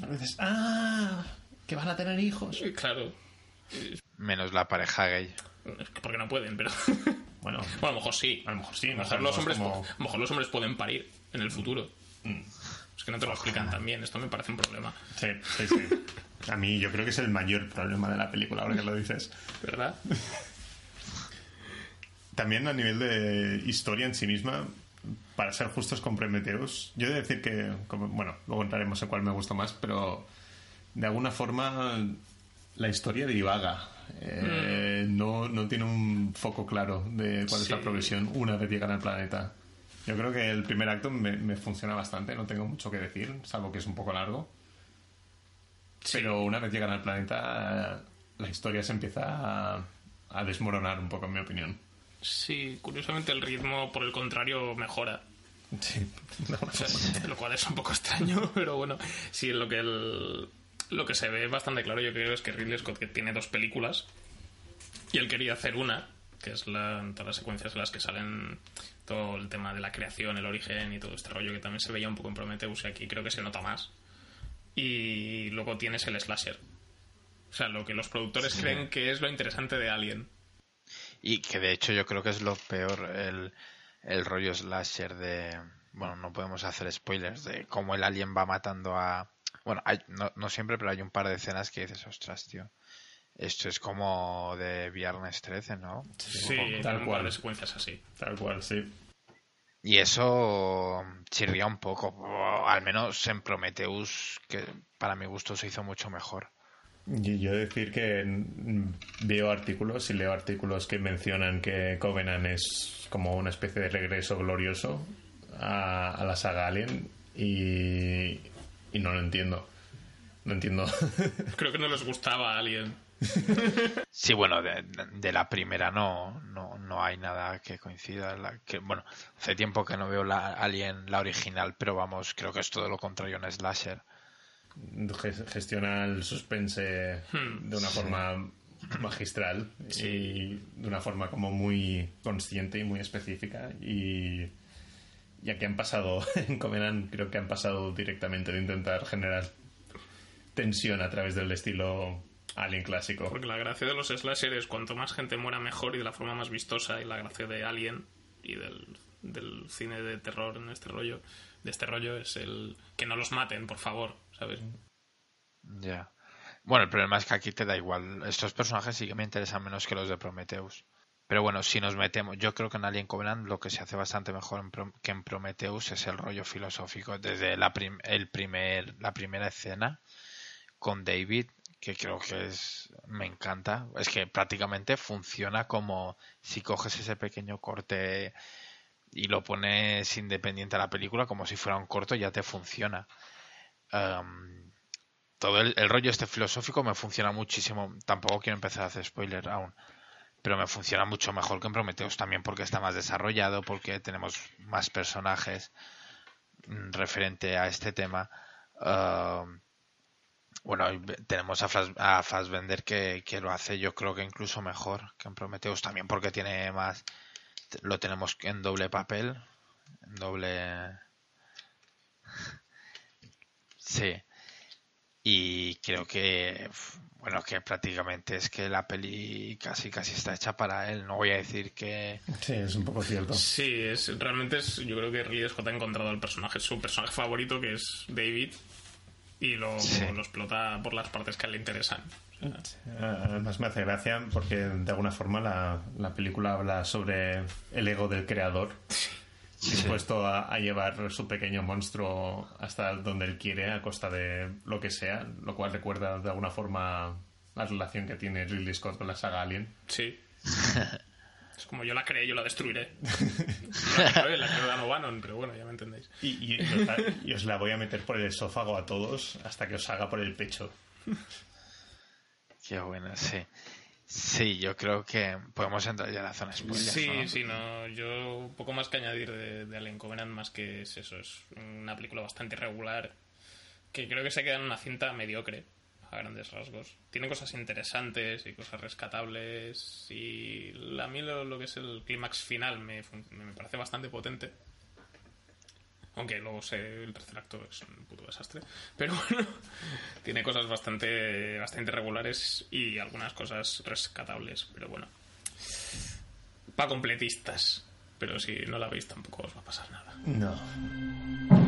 A veces, ¡ah! Que van a tener hijos. Y claro, Menos la pareja gay. porque no pueden, pero... Bueno, Bueno, a lo mejor sí. a lo mejor sí, A lo mejor, los hombres, po- a lo mejor los hombres pueden parir en el futuro. Es que no te lo explican tan bien. Esto me parece un problema. Sí, sí, sí. A mí yo creo que es el mayor problema de la película, ahora que lo dices. ¿Verdad? También a nivel de historia en sí misma, para ser justos con Prometheus, yo he de decir que, como- bueno, luego entraremos en cuál me gustó más, pero de alguna forma la historia divaga. Eh, no, no tiene un foco claro de cuál es la Sí. progresión una vez llegan al planeta. Yo creo que el primer acto me, me funciona bastante, no tengo mucho que decir, salvo que es un poco largo. Pero una vez llegan al planeta, la historia se empieza a, a desmoronar un poco, en mi opinión. Sí, curiosamente el ritmo, por el contrario, mejora. Sí, O sea, lo cual es un poco extraño, pero bueno, sí, lo que el- lo que se ve bastante claro yo creo es que Ridley Scott que tiene dos películas y él quería hacer una, que es la, todas las secuencias en las que salen todo el tema de la creación, el origen y todo este rollo que también se veía un poco en Prometheus y aquí creo que se nota más. Y luego tienes el slasher. O sea, lo que los productores creen que es lo interesante de Alien. Y que de hecho yo creo que es lo peor el, el rollo slasher de... Bueno, no podemos hacer spoilers de cómo el alien va matando a... Bueno, hay- no, no siempre, pero hay un par de escenas que dices, ostras, tío. Esto es como de Viernes 13, ¿no? Sí, tal cual. de secuencias así. Tal cual, sí. Y eso chirría un poco. o al menos en Prometheus, que para mi gusto se hizo mucho mejor. Y yo decir que mm, veo artículos y leo artículos que mencionan que Covenant es como una especie de regreso glorioso a, a la saga Alien y, y no lo entiendo. No entiendo. Creo que no les gustaba Alien. Sí, bueno, de, de la primera no, no, no hay nada que coincida. La, que, bueno, hace tiempo que no veo la Alien, la original, pero vamos, creo que es todo lo contrario a un slasher. Ges- Gestiona el suspense Hmm, de una forma magistral y de una forma como muy consciente y muy específica. Y ya que han pasado en Covenant creo que han pasado directamente de intentar generar tensión a través del estilo Alien clásico. Porque la gracia de los slasher es cuanto más gente muera mejor y de la forma más vistosa. Y la gracia de Alien y del, del cine de terror en este rollo, de este rollo es el que no los maten, por favor, Ya. Bueno, el problema es que aquí te da igual. Estos personajes sí que me interesan menos que los de Prometheus. Pero bueno, si nos metemos, yo creo que en Alien Covenant lo que se hace bastante mejor en que en Prometheus es el rollo filosófico. Desde la, prim- el primer, la primera escena con David, que creo que es, me encanta. Es que prácticamente funciona como si coges ese pequeño corte y lo pones independiente a la película, como si fuera un corto, ya te funciona. Am, todo el, rollo este filosófico me funciona muchísimo. Tampoco quiero empezar a hacer spoiler aún. Pero me funciona mucho mejor que en Prometheus también porque está más desarrollado, porque tenemos más personajes mm, referente a este tema. Ah, bueno, tenemos a, Flas- a Fassbender que, que lo hace yo creo que incluso mejor que en Prometheus también porque tiene más... Lo tenemos en doble papel, en doble... Sí. Y creo que, bueno, que prácticamente es que la peli casi casi está hecha para él. No voy a decir que... Sí, es un poco cierto. Sí, es, realmente es, yo creo que Ridley Scott ha encontrado el personaje, su personaje favorito, que es David, y lo, Sí. lo explota por las partes que a él le interesan. O sea, Además me hace gracia porque de alguna forma la, la película habla sobre el ego del creador dispuesto a, a llevar su pequeño monstruo hasta donde él quiere a costa de lo que sea, lo cual recuerda de alguna forma la relación que tiene Ridley Scott con la saga Alien. sí. es como yo la creé, yo la destruiré. No la creo, la creo Dan O'Bannon, pero bueno, ya me entendéis. Y, y- y os la, y os la voy a meter por el esófago a todos hasta que os haga por el pecho. Qué bueno, sí. Sí, yo creo que podemos entrar ya a la zona spoiler. Sí, ¿no? sí, no. Yo poco más que añadir de, de Alien Covenant, más que es eso. Es una película bastante irregular que creo que se queda en una cinta mediocre a grandes rasgos. Tiene cosas interesantes y cosas rescatables y a mí lo, lo que es el clímax final me, me parece bastante potente. Aunque luego sé, el tercer acto es un puto desastre. Pero bueno, tiene cosas bastante, bastante regulares y algunas cosas rescatables. Pero bueno, para completistas. Pero si no la veis tampoco os va a pasar nada. No.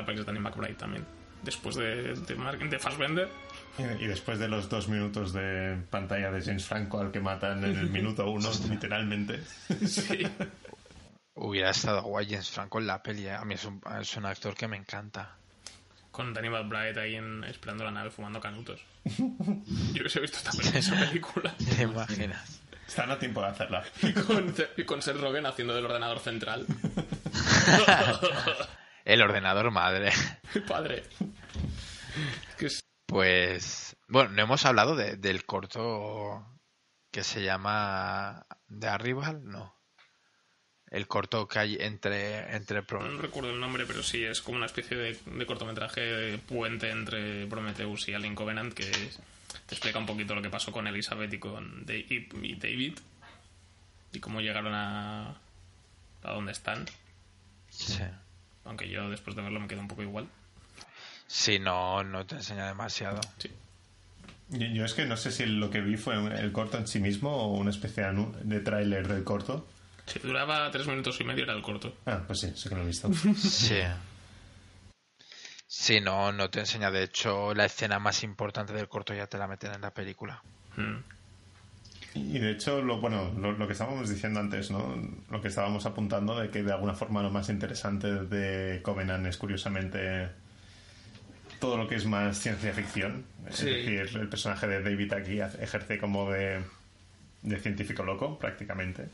La película es Danny McBride también. Después de, de, de Fassbender. Y después de los dos minutos de pantalla de James Franco al que matan en el minuto uno, literalmente. Sí. Hubiera estado guay James Franco en la peli. ¿eh? A mí es un, es un actor que me encanta. Con Danny McBride ahí en, esperando la nave fumando canutos. Yo hubiese visto esta peli- esa película. ¿Te imaginas? Están a tiempo de hacerla. Y con, y con Seth Rogen haciendo del ordenador central. El ordenador madre. Padre. Es- Pues, bueno, no hemos hablado de- del corto que se llama The Arrival, no. El corto que hay entre, entre Pro- no recuerdo el nombre, pero sí, es como una especie de, de cortometraje puente entre Prometheus y Alien Covenant que es- te explica un poquito lo que pasó con Elizabeth y con David y cómo llegaron a, a donde están. Sí. Aunque yo después de verlo me quedo un poco igual. Sí, no, no te enseña demasiado. Sí. Yo, yo es que no sé si lo que vi fue el corto en sí mismo o una especie de tráiler del corto. Si duraba tres minutos y medio era el corto. Ah, pues sí, sé que lo he visto. Sí. Sí, no, no te enseña. De hecho, la escena más importante del corto ya te la meten en la película. Mm. Y de hecho, lo, bueno, lo, lo que estábamos diciendo antes, ¿no? Lo que estábamos apuntando de que de alguna forma lo más interesante de Covenant es curiosamente todo lo que es más ciencia ficción. Sí. Es decir, el personaje de David aquí ejerce como de, de científico loco, prácticamente.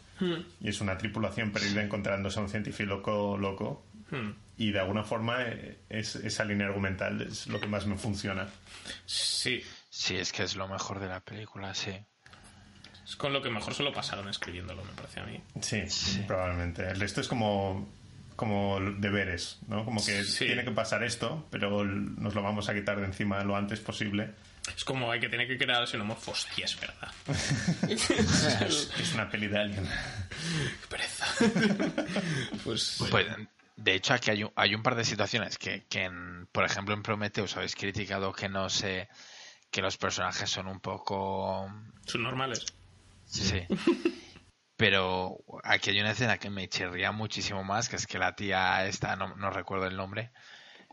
Y es una tripulación perdida encontrándose a un científico loco, loco. Mm. Y de alguna forma es, esa línea argumental es lo que más me funciona. Sí, Sí, es que es lo mejor de la película, sí. Es con lo que mejor se lo pasaron escribiéndolo, me parece a mí. Sí, probablemente. El resto es como, como deberes, ¿no? Como que Sí. tiene que pasar esto, pero nos lo vamos a quitar de encima lo antes posible. Es como hay que tener que crear xenomorfos, y es verdad. Es una peli de alguien. Qué pereza. pues, Pues, de hecho, aquí hay un, hay un par de situaciones que, que en- por ejemplo, en Prometheus habéis criticado que no sé, que los personajes son un poco... son normales. Sí. Pero aquí hay una escena que me chirría muchísimo más, que es que la tía esta, no, no recuerdo el nombre,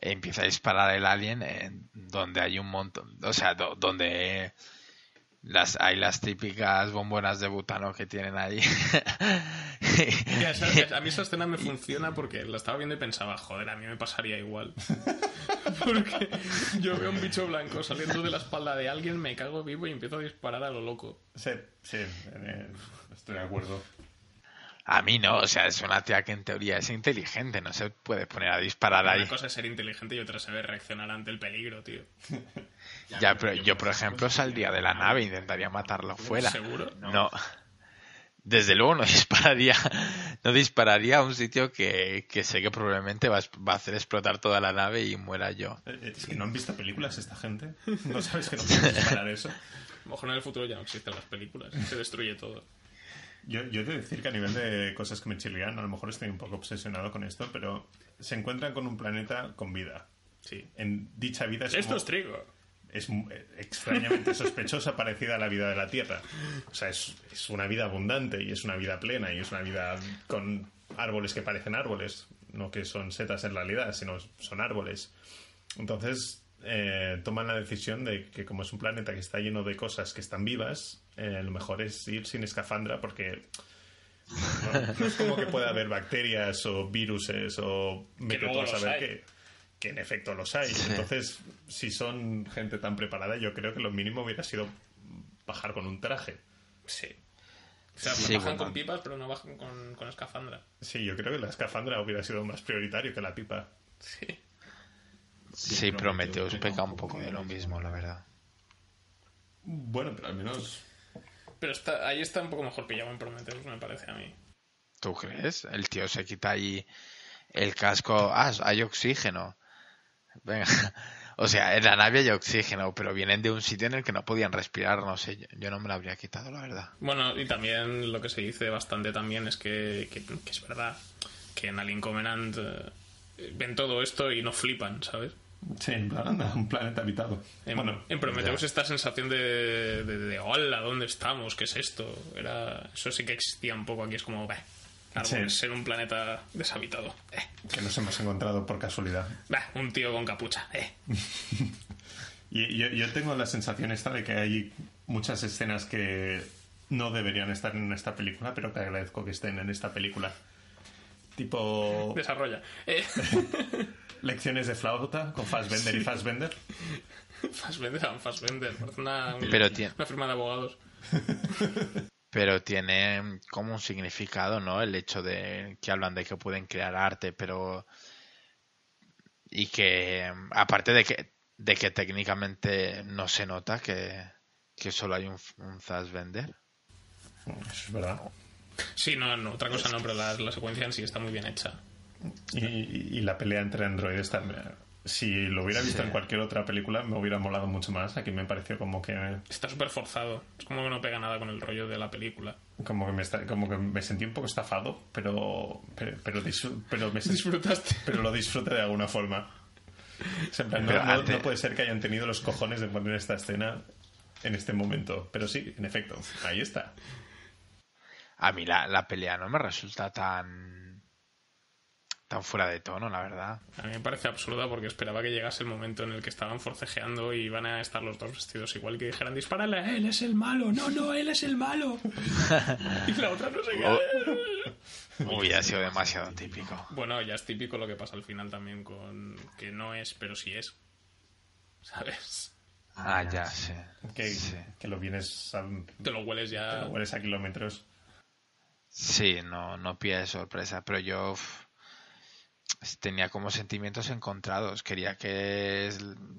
empieza a disparar el alien en donde hay un montón, o sea, do- donde las hay las típicas bombonas de butano que tienen ahí. Ya, esa- a mí esa escena me funciona porque la estaba viendo y pensaba, joder, a mí me pasaría igual. porque yo veo un bicho blanco saliendo de la espalda de alguien, me cago vivo y empiezo a disparar a lo loco. Sí, sí, estoy de acuerdo. A mí no, o sea, es una tía que en teoría es inteligente, no se puede poner a disparar ahí. Una cosa es ser inteligente y otra es saber reaccionar ante el peligro, tío. Ya, pero yo, por ejemplo, saldría de la nave e intentaría matarlo fuera. ¿Seguro? No. Desde luego no dispararía, no dispararía a un sitio que, que sé que probablemente va, a- va a hacer explotar toda la nave y muera yo. Eh, Es que no han visto películas esta gente. ¿No sabes que no puedes disparar eso? A lo mejor en el futuro ya no existen las películas, se destruye todo. Yo, yo he de decir que a nivel de cosas que me chirrían, a lo mejor estoy un poco obsesionado con esto, pero se encuentran con un planeta con vida. Sí. En dicha vida es, Esto como- es trigo. Es eh, extrañamente sospechosa parecida a la vida de la Tierra. O sea, es, es una vida abundante y es una vida plena y es una vida con árboles que parecen árboles, no que son setas en realidad, sino son árboles. Entonces eh, toman la decisión de que como es un planeta que está lleno de cosas que están vivas, eh, lo mejor es ir sin escafandra porque no, no es como que pueda haber bacterias o viruses o luego a saber hay. Que, en efecto los hay. Entonces, si son gente tan preparada, yo creo que lo mínimo hubiera sido bajar con un traje. Sí. O sea, Sí, bajan bueno. con pipas, pero no bajan con, con escafandra. Sí, yo creo que la escafandra hubiera sido más prioritario que la pipa. Sí. Sí, Prometheus peca un poco de lo mismo, la verdad. Bueno, pero al menos Pero está, ahí está un poco mejor pillado en Prometheus, me parece a mí. ¿Tú crees? El tío se quita ahí el casco. Ah, hay oxígeno. Venga. O sea, en la nave hay oxígeno, pero vienen de un sitio en el que no podían respirar, no sé. Yo, yo no me lo habría quitado, la verdad. Bueno, y también lo que se dice bastante también es que, que- que es verdad que en Alien Covenant eh, ven todo esto y no flipan, ¿sabes? sí, en plan, anda, un planeta habitado. En, bueno, en Prometheus esta sensación de, de, de, hola, ¿dónde estamos? ¿Qué es esto? Era, eso sí que existía un poco aquí, es como, bah, árboles, Sí. ser un planeta deshabitado. Eh, que nos hemos encontrado por casualidad. bah, un tío con capucha. Eh. Y yo, yo tengo la sensación esta de que hay muchas escenas que no deberían estar en esta película, pero que agradezco que estén en esta película. Tipo Desarrolla. Eh, lecciones de flauta con Fassbender y Fassbender. Fassbender, Fassbender, parece una, Pero tiene- una firma de abogados. Pero tiene como un significado, ¿no? El hecho de que hablan de que pueden crear arte, pero. Y que, aparte de que, de que técnicamente no se nota que, que solo hay un, un Fassbender. Eso es verdad. Sí, no, no, otra cosa no, pero la, la secuencia en sí está muy bien hecha. Y, y- y la pelea entre androides también. Si lo hubiera visto en cualquier otra película, me hubiera molado mucho más. Aquí me pareció como que Está súper forzado. Es como que no pega nada con el rollo de la película. como que me, está- como que me sentí un poco estafado, pero pero, pero, me Disfrutaste. pero lo disfruté de alguna forma. O sea, en plan, no, Pero no- antes- no puede ser que hayan tenido los cojones de poner esta escena en este momento. Pero sí, en efecto, ahí está. A mí la, la pelea no me resulta tan. Tan fuera de tono, la verdad. A mí me parece absurda porque esperaba que llegase el momento en el que estaban forcejeando y iban a estar los dos vestidos igual que dijeran dispárale a él, es el malo, no, no, él es el malo. y la otra no sé qué. Hubiera sido demasiado típico. Bueno, ya es típico lo que pasa al final también con que no es, pero sí es. ¿Sabes? Ah, ya, sí. Que, Sí. que lo vienes a, Te lo hueles ya. lo hueles a kilómetros. Sí, no, no pilla de sorpresa, pero yo uf, tenía como sentimientos encontrados. Quería que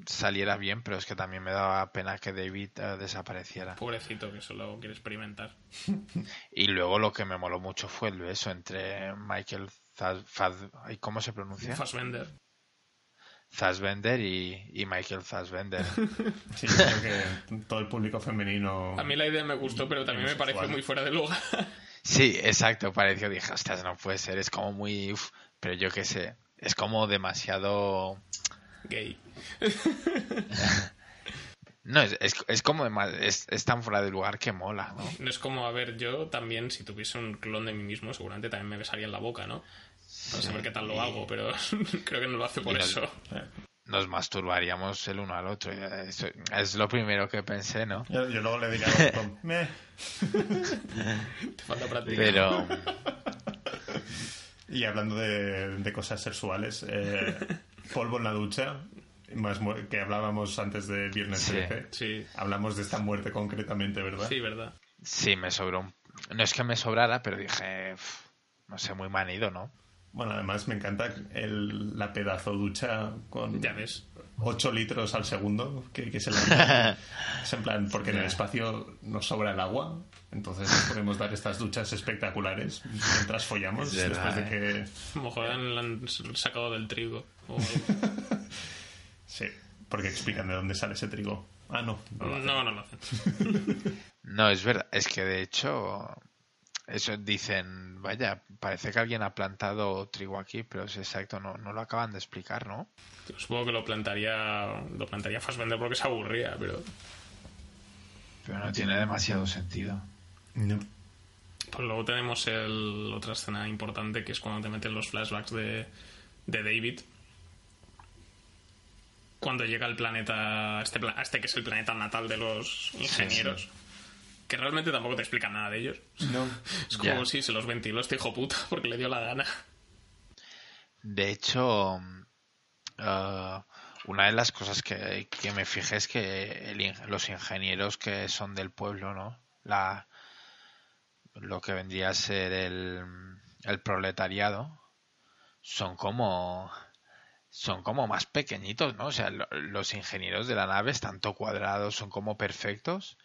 saliera bien, pero es que también me daba pena que David eh, desapareciera. Pobrecito que solo quiere experimentar. Y luego lo que me moló mucho fue el beso entre Michael ay, ¿cómo se pronuncia? Fassbender. Fassbender y, y Michael Fassbender. Sí, yo creo que todo el público femenino. A mí la idea me gustó, pero también me Homosexual. muy fuera de lugar. Sí, exacto, pareció, dije, ostras, no puede ser, es como muy, uf, pero yo qué sé, es como demasiado... Gay. No, es, es, es como es, es tan fuera de lugar que mola, ¿no? No es como, a ver, yo también, si tuviese un clon de mí mismo, seguramente también me besaría en la boca, ¿no? Para saber qué tal lo hago, pero creo que no lo hace por nos- eso. Nos masturbaríamos el uno al otro, eso es lo primero que pensé, ¿no? Yo, yo luego le diría "Meh". Te falta práctica. Pero... Y hablando de, de cosas sexuales, eh, polvo en la ducha, más que hablábamos antes de Viernes Sí. 13. Sí, Hablamos de esta muerte concretamente, ¿verdad? sí, verdad. Sí, me sobró un... No es que me sobrara, pero dije, "Uf, no sé, muy manido, ¿no? Bueno, además me encanta el- la pedazo ducha con Ya ves. 8 litros al segundo, que, que se la- es en plan, porque en el espacio nos sobra el agua, entonces nos podemos dar estas duchas espectaculares mientras follamos, Es verdad, después de que... A lo mejor la han sacado del trigo. o algo. Sí, porque explican de dónde sale ese trigo. Ah, no. no lo hacen. No, no lo hacen. No, es verdad, es que de hecho, eso dicen, vaya, parece que alguien ha plantado trigo aquí, pero es exacto, no, no lo acaban de explicar, ¿no? Supongo que lo plantaría lo plantaría Fassbender porque se aburría, pero Pero no tiene demasiado sentido. No. pues luego tenemos el, otra escena importante que es cuando te meten los flashbacks de, de David. Cuando llega al planeta, este, a este que es el planeta natal de los ingenieros, que realmente tampoco te explican nada de ellos. No. Es como Ya. si se los ventiló este hijo puta porque le dio la gana. De hecho, eh, una de las cosas que, que me fijé es que el los ingenieros que son del pueblo, ¿no? La, lo que vendría a ser el, el proletariado, son como son como más pequeñitos, ¿no? O sea, lo- los ingenieros de la nave están todo cuadrados, son como perfectos.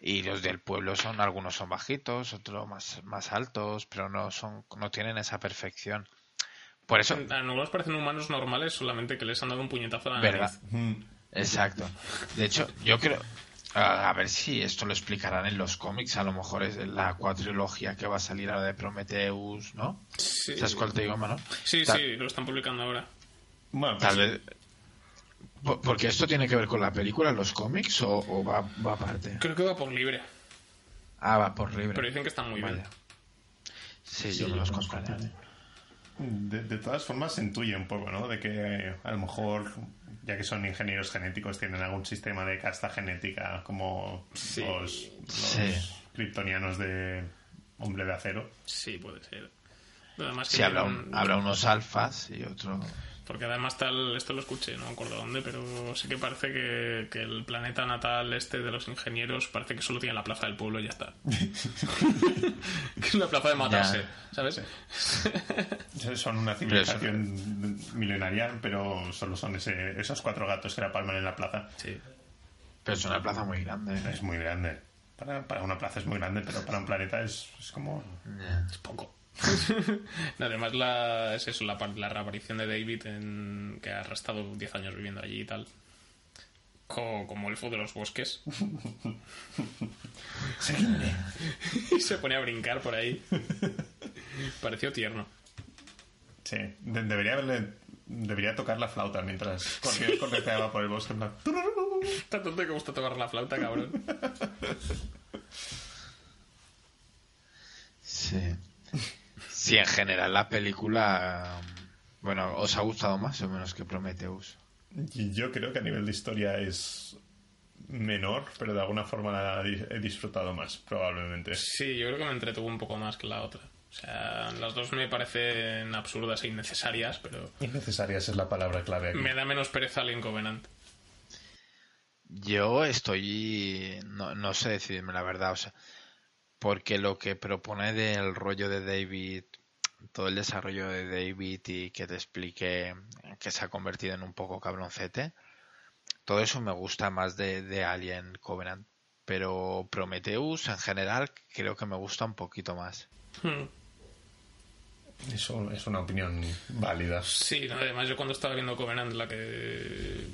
Y los del pueblo son, algunos son bajitos, otros más, más altos, pero no son, no tienen esa perfección. Por eso, A algunos parecen humanos normales, solamente que les han dado un puñetazo a la ¿verdad? nariz. Exacto. De hecho, yo creo. A ver si esto lo explicarán en los cómics. A lo mejor es la cuatrilogía que va a salir ahora de Prometheus, ¿no? Sí, ¿Sabes cuál te digo, mano? sí, Tal- sí, lo están publicando ahora. Bueno, Tal pues, vez. Po- Porque esto tiene que ver con la película, los cómics, o, o va, va aparte. Creo que va por libre, Ah, va por libre. pero dicen que están muy Vale. bien. Sí, yo me los compraré. de, de todas formas se intuye un poco, ¿no? De que a lo mejor, ya que son ingenieros genéticos, tienen algún sistema de casta genética como Sí. los, los Sí. kryptonianos de hombre de acero. Sí, puede ser. Además que Sí, habrá, un- habrá unos alfas y otro. Porque además tal, esto lo escuché, no me acuerdo dónde, pero sí que parece que, que el planeta natal este de los ingenieros parece que solo tiene la plaza del pueblo y ya está. que es la plaza de matarse, ¿sabes? Son una civilización milenaria, pero solo son ese, esos cuatro gatos que la palman en la plaza. Sí. Pero es una plaza muy grande. Es muy grande. Para, para una plaza es muy grande, pero para un planeta es, es como... Es poco. Además, la, es eso, la, par- la reaparición de David, en, que ha estado 10 años viviendo allí y tal. Co- como elfo de los bosques. y se pone a brincar por ahí. Pareció tierno. Sí, de- debería haberle... Debería tocar la flauta mientras corre- correteaba por el bosque. en plan, Está tonto que gusta tocar la flauta, cabrón. Sí. Sí, en general la película. Bueno, ¿os ha gustado más o menos que Prometheus? Yo creo que a nivel de historia es menor, pero de alguna forma la he disfrutado más, probablemente. Sí, yo creo que me entretuvo un poco más que la otra. O sea, las dos me parecen absurdas e innecesarias, pero Innecesarias es la palabra clave aquí. me da menos pereza Alien Covenant. Yo estoy. No, no sé decidirme la verdad, o sea. Porque lo que propone del rollo de David, todo el desarrollo de David y que te explique que se ha convertido en un poco cabroncete, todo eso me gusta más de, de Alien Covenant. Pero Prometheus en general creo que me gusta un poquito más. Hmm. Eso es una opinión válida. Sí, no, además yo cuando estaba viendo Covenant, la que.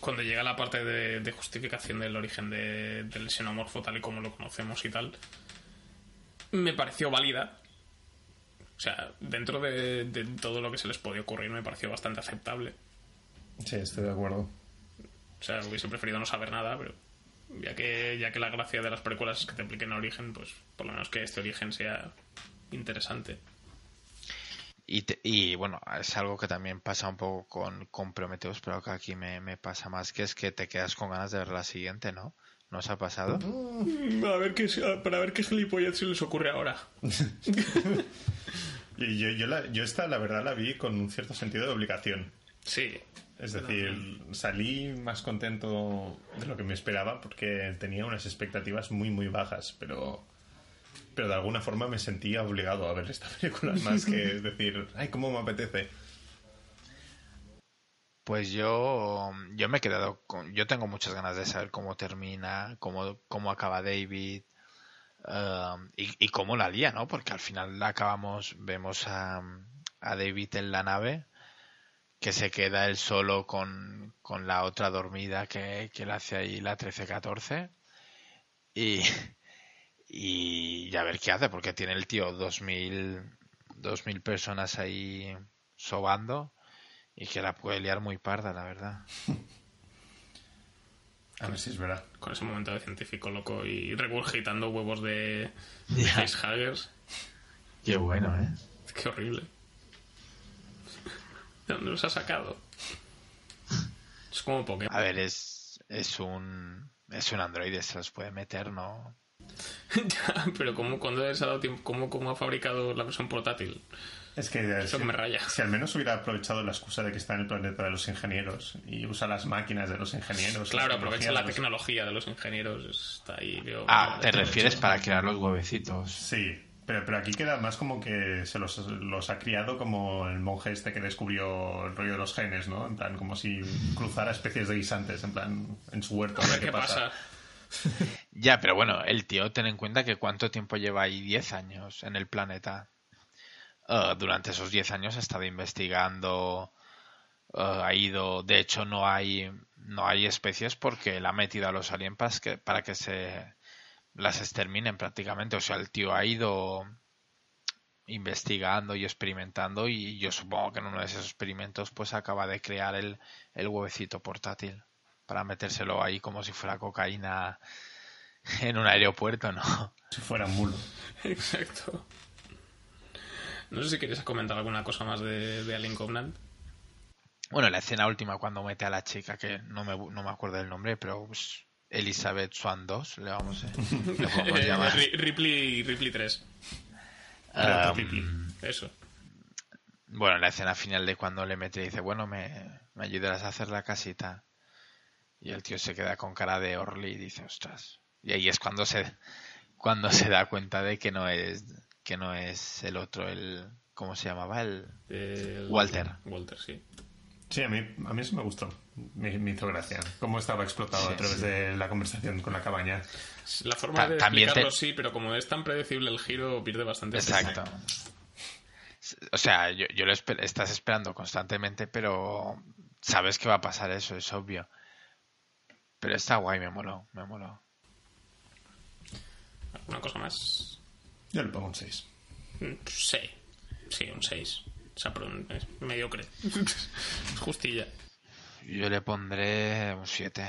Cuando llega la parte de, de justificación del origen de- del xenomorfo tal y como lo conocemos y tal, me pareció válida. O sea, dentro de, de todo lo que se les podía ocurrir, me pareció bastante aceptable. Sí, estoy de acuerdo. O sea, hubiese preferido no saber nada, pero ya que, ya que la gracia de las películas es que te expliquen origen, pues por lo menos que este origen sea interesante. Y, te- y bueno, es algo que también pasa un poco con, con Prometheus, pero que aquí me, me pasa más, que es que te quedas con ganas de ver la siguiente, ¿no? ¿No os ha pasado? A ver qué, para ver qué gilipollas se les ocurre ahora. Y yo, yo, la- yo esta, la verdad, la vi con un cierto sentido de obligación. Sí, Es decir, salí más contento de lo que me esperaba porque tenía unas expectativas muy, muy bajas, pero, pero de alguna forma me sentía obligado a ver esta película, más que decir, ay, cómo me apetece. Pues yo, yo me he quedado con, yo tengo muchas ganas de saber cómo termina, cómo, cómo acaba David um, y, y cómo la lía, ¿no? Porque al final la acabamos, vemos a, a David en la nave que se queda él solo con, con la otra dormida que, que le hace ahí la 13-14 y, y a ver qué hace porque tiene el tío 2000, 2000 personas ahí sobando y que la puede liar muy parda, la verdad. A ver si es verdad. con ese momento de científico loco y regurgitando huevos de, de facehuggers. Qué bueno, ¿eh? Qué horrible. ¿De dónde los ha sacado? Es como Pokémon. A ver, es, es un es un androide, se los puede meter, ¿no? Ya, pero ¿cómo, cuando les ha dado tiempo? ¿Cómo, cómo ha fabricado la versión portátil? Es que, Eso si, que me raya. si al menos hubiera aprovechado la excusa de que está en el planeta de los ingenieros y usa las máquinas de los ingenieros. Claro, la aprovecha la de los- tecnología de los ingenieros. Está ahí, veo- Ah, te refieres para crear los huevecitos. Sí, pero, pero aquí queda más como que se los, los ha criado como el monje este que descubrió el rollo de los genes, ¿no? En plan, como si cruzara especies de guisantes, en plan, en su huerto. A ver qué pasa. Ya, pero bueno, el tío, ten en cuenta que cuánto tiempo lleva ahí, 10 años en el planeta. Eh, durante esos 10 años ha estado investigando, eh, ha ido, de hecho no hay, no hay especies porque la ha metido a los aliens para que, para que se las exterminen prácticamente. O sea, el tío ha ido investigando y experimentando y yo supongo que en uno de esos experimentos pues acaba de crear el, el huevecito portátil para metérselo ahí como si fuera cocaína en un aeropuerto, ¿no? Si fuera mulo. Exacto. No sé si querías comentar alguna cosa más de, de Alien Covenant. Bueno, la escena última cuando mete a la chica, que no me, no me acuerdo del nombre, pero pues, Elizabeth Swan 2, le vamos a, le llamar. Ri- Ripley, Ripley 3. Reto Um, Ripley. Eso. Bueno, la escena final de cuando le mete y dice, bueno, me, me ayudarás a hacer la casita. Y el tío se queda con cara de Orly y dice, ostras. Y ahí es cuando se, cuando se da cuenta de que no es, que no es el otro, el, ¿cómo se llamaba? El, Walter. Walter, sí. Sí, a mí, a mí eso me gustó. Me, me hizo gracia. Cómo estaba explotado Sí, a través sí. de la conversación con la cabaña. La forma Ta- de también te- explicarlo sí, pero como es tan predecible el giro, pierde bastante. Exacto. O sea, yo, yo lo esper- estás esperando constantemente, pero sabes que va a pasar eso, es obvio. Pero está guay, me moló, me moló. ¿Alguna cosa más? Yo le pongo un 6. Mm, Sí. Sí, un 6. O sea, pero es mediocre. es justilla. Yo le pondré un 7.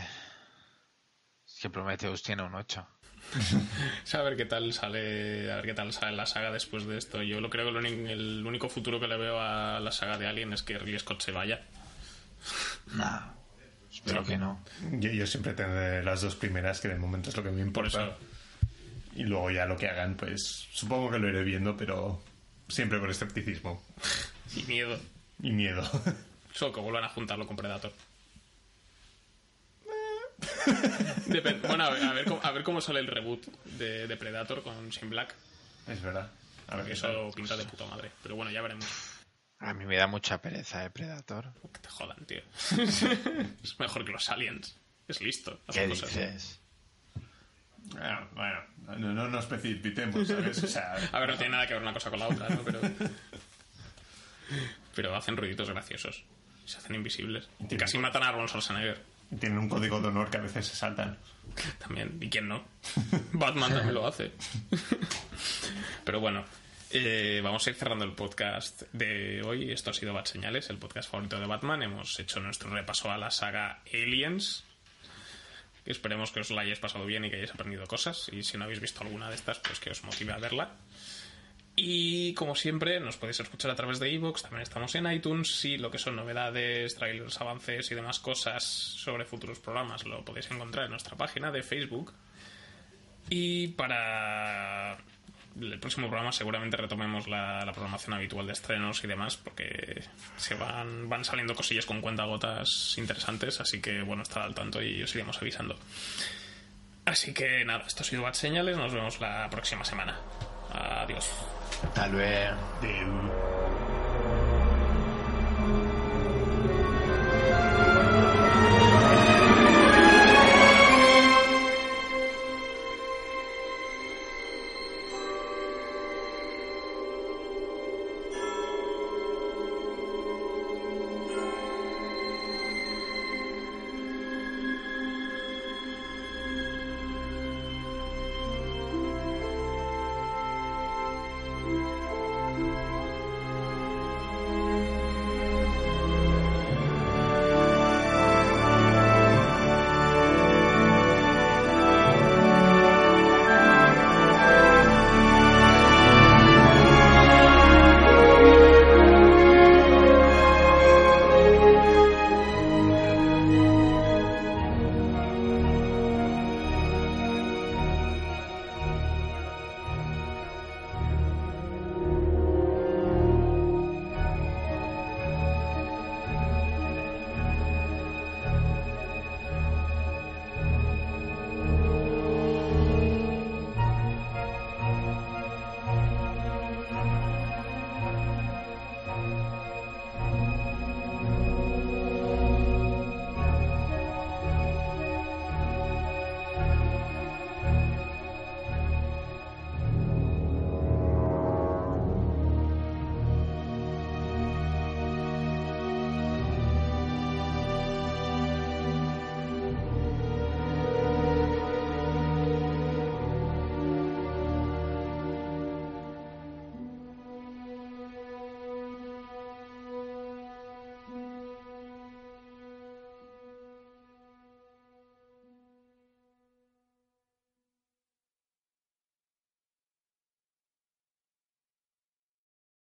Es que Prometheus tiene un 8. O sea, a ver qué tal sale, a ver qué tal sale la saga después de esto. Yo lo creo que lo el único futuro que le veo a la saga de Alien es que Ridley Scott se vaya. Nah, espero que no. Yo, yo siempre tendré las dos primeras, que de momento es lo que me Por importa. Y luego ya lo que hagan, pues supongo que lo iré viendo, pero siempre con escepticismo Y miedo. y miedo. Solo que vuelvan a juntarlo con Predator. Bueno, a ver, a ver cómo, a ver cómo sale el reboot de, de Predator con Shane Black. es verdad. A ver Que qué eso tal. pinta de puta madre. Pero bueno, ya veremos. A mí me da mucha pereza, ¿eh, Predator? Que te jodan, tío. es mejor que los aliens. Es listo. ¿Qué cosas. dices? Bueno, bueno, no, no nos precipitemos, ¿sabes? O sea, A ver, no tiene nada que ver una cosa con la otra, ¿no? Pero, pero hacen ruiditos graciosos. Se hacen invisibles. Y casi matan a Arnold Schwarzenegger. tienen un código de honor que a veces se saltan. También. ¿Y quién no? Batman también lo hace. Pero bueno, eh, vamos a ir cerrando el podcast de hoy. Esto ha sido Bad Señales, el podcast favorito de Batman. Hemos hecho nuestro repaso a la saga Aliens. Esperemos que os la hayáis pasado bien y que hayáis aprendido cosas. Y si no habéis visto alguna de estas, pues que os motive a verla. Y como siempre, nos podéis escuchar a través de iVoox, también estamos en iTunes y lo que son novedades, trailers, avances y demás cosas sobre futuros programas lo podéis encontrar en nuestra página de Facebook. Y para el próximo programa seguramente retomemos la, programación habitual de estrenos y demás porque se van, van saliendo cosillas con cuentagotas interesantes, así que bueno, estar al tanto y os iremos avisando. Así que nada, esto ha sido Bad Señales, nos vemos la próxima semana. Adiós.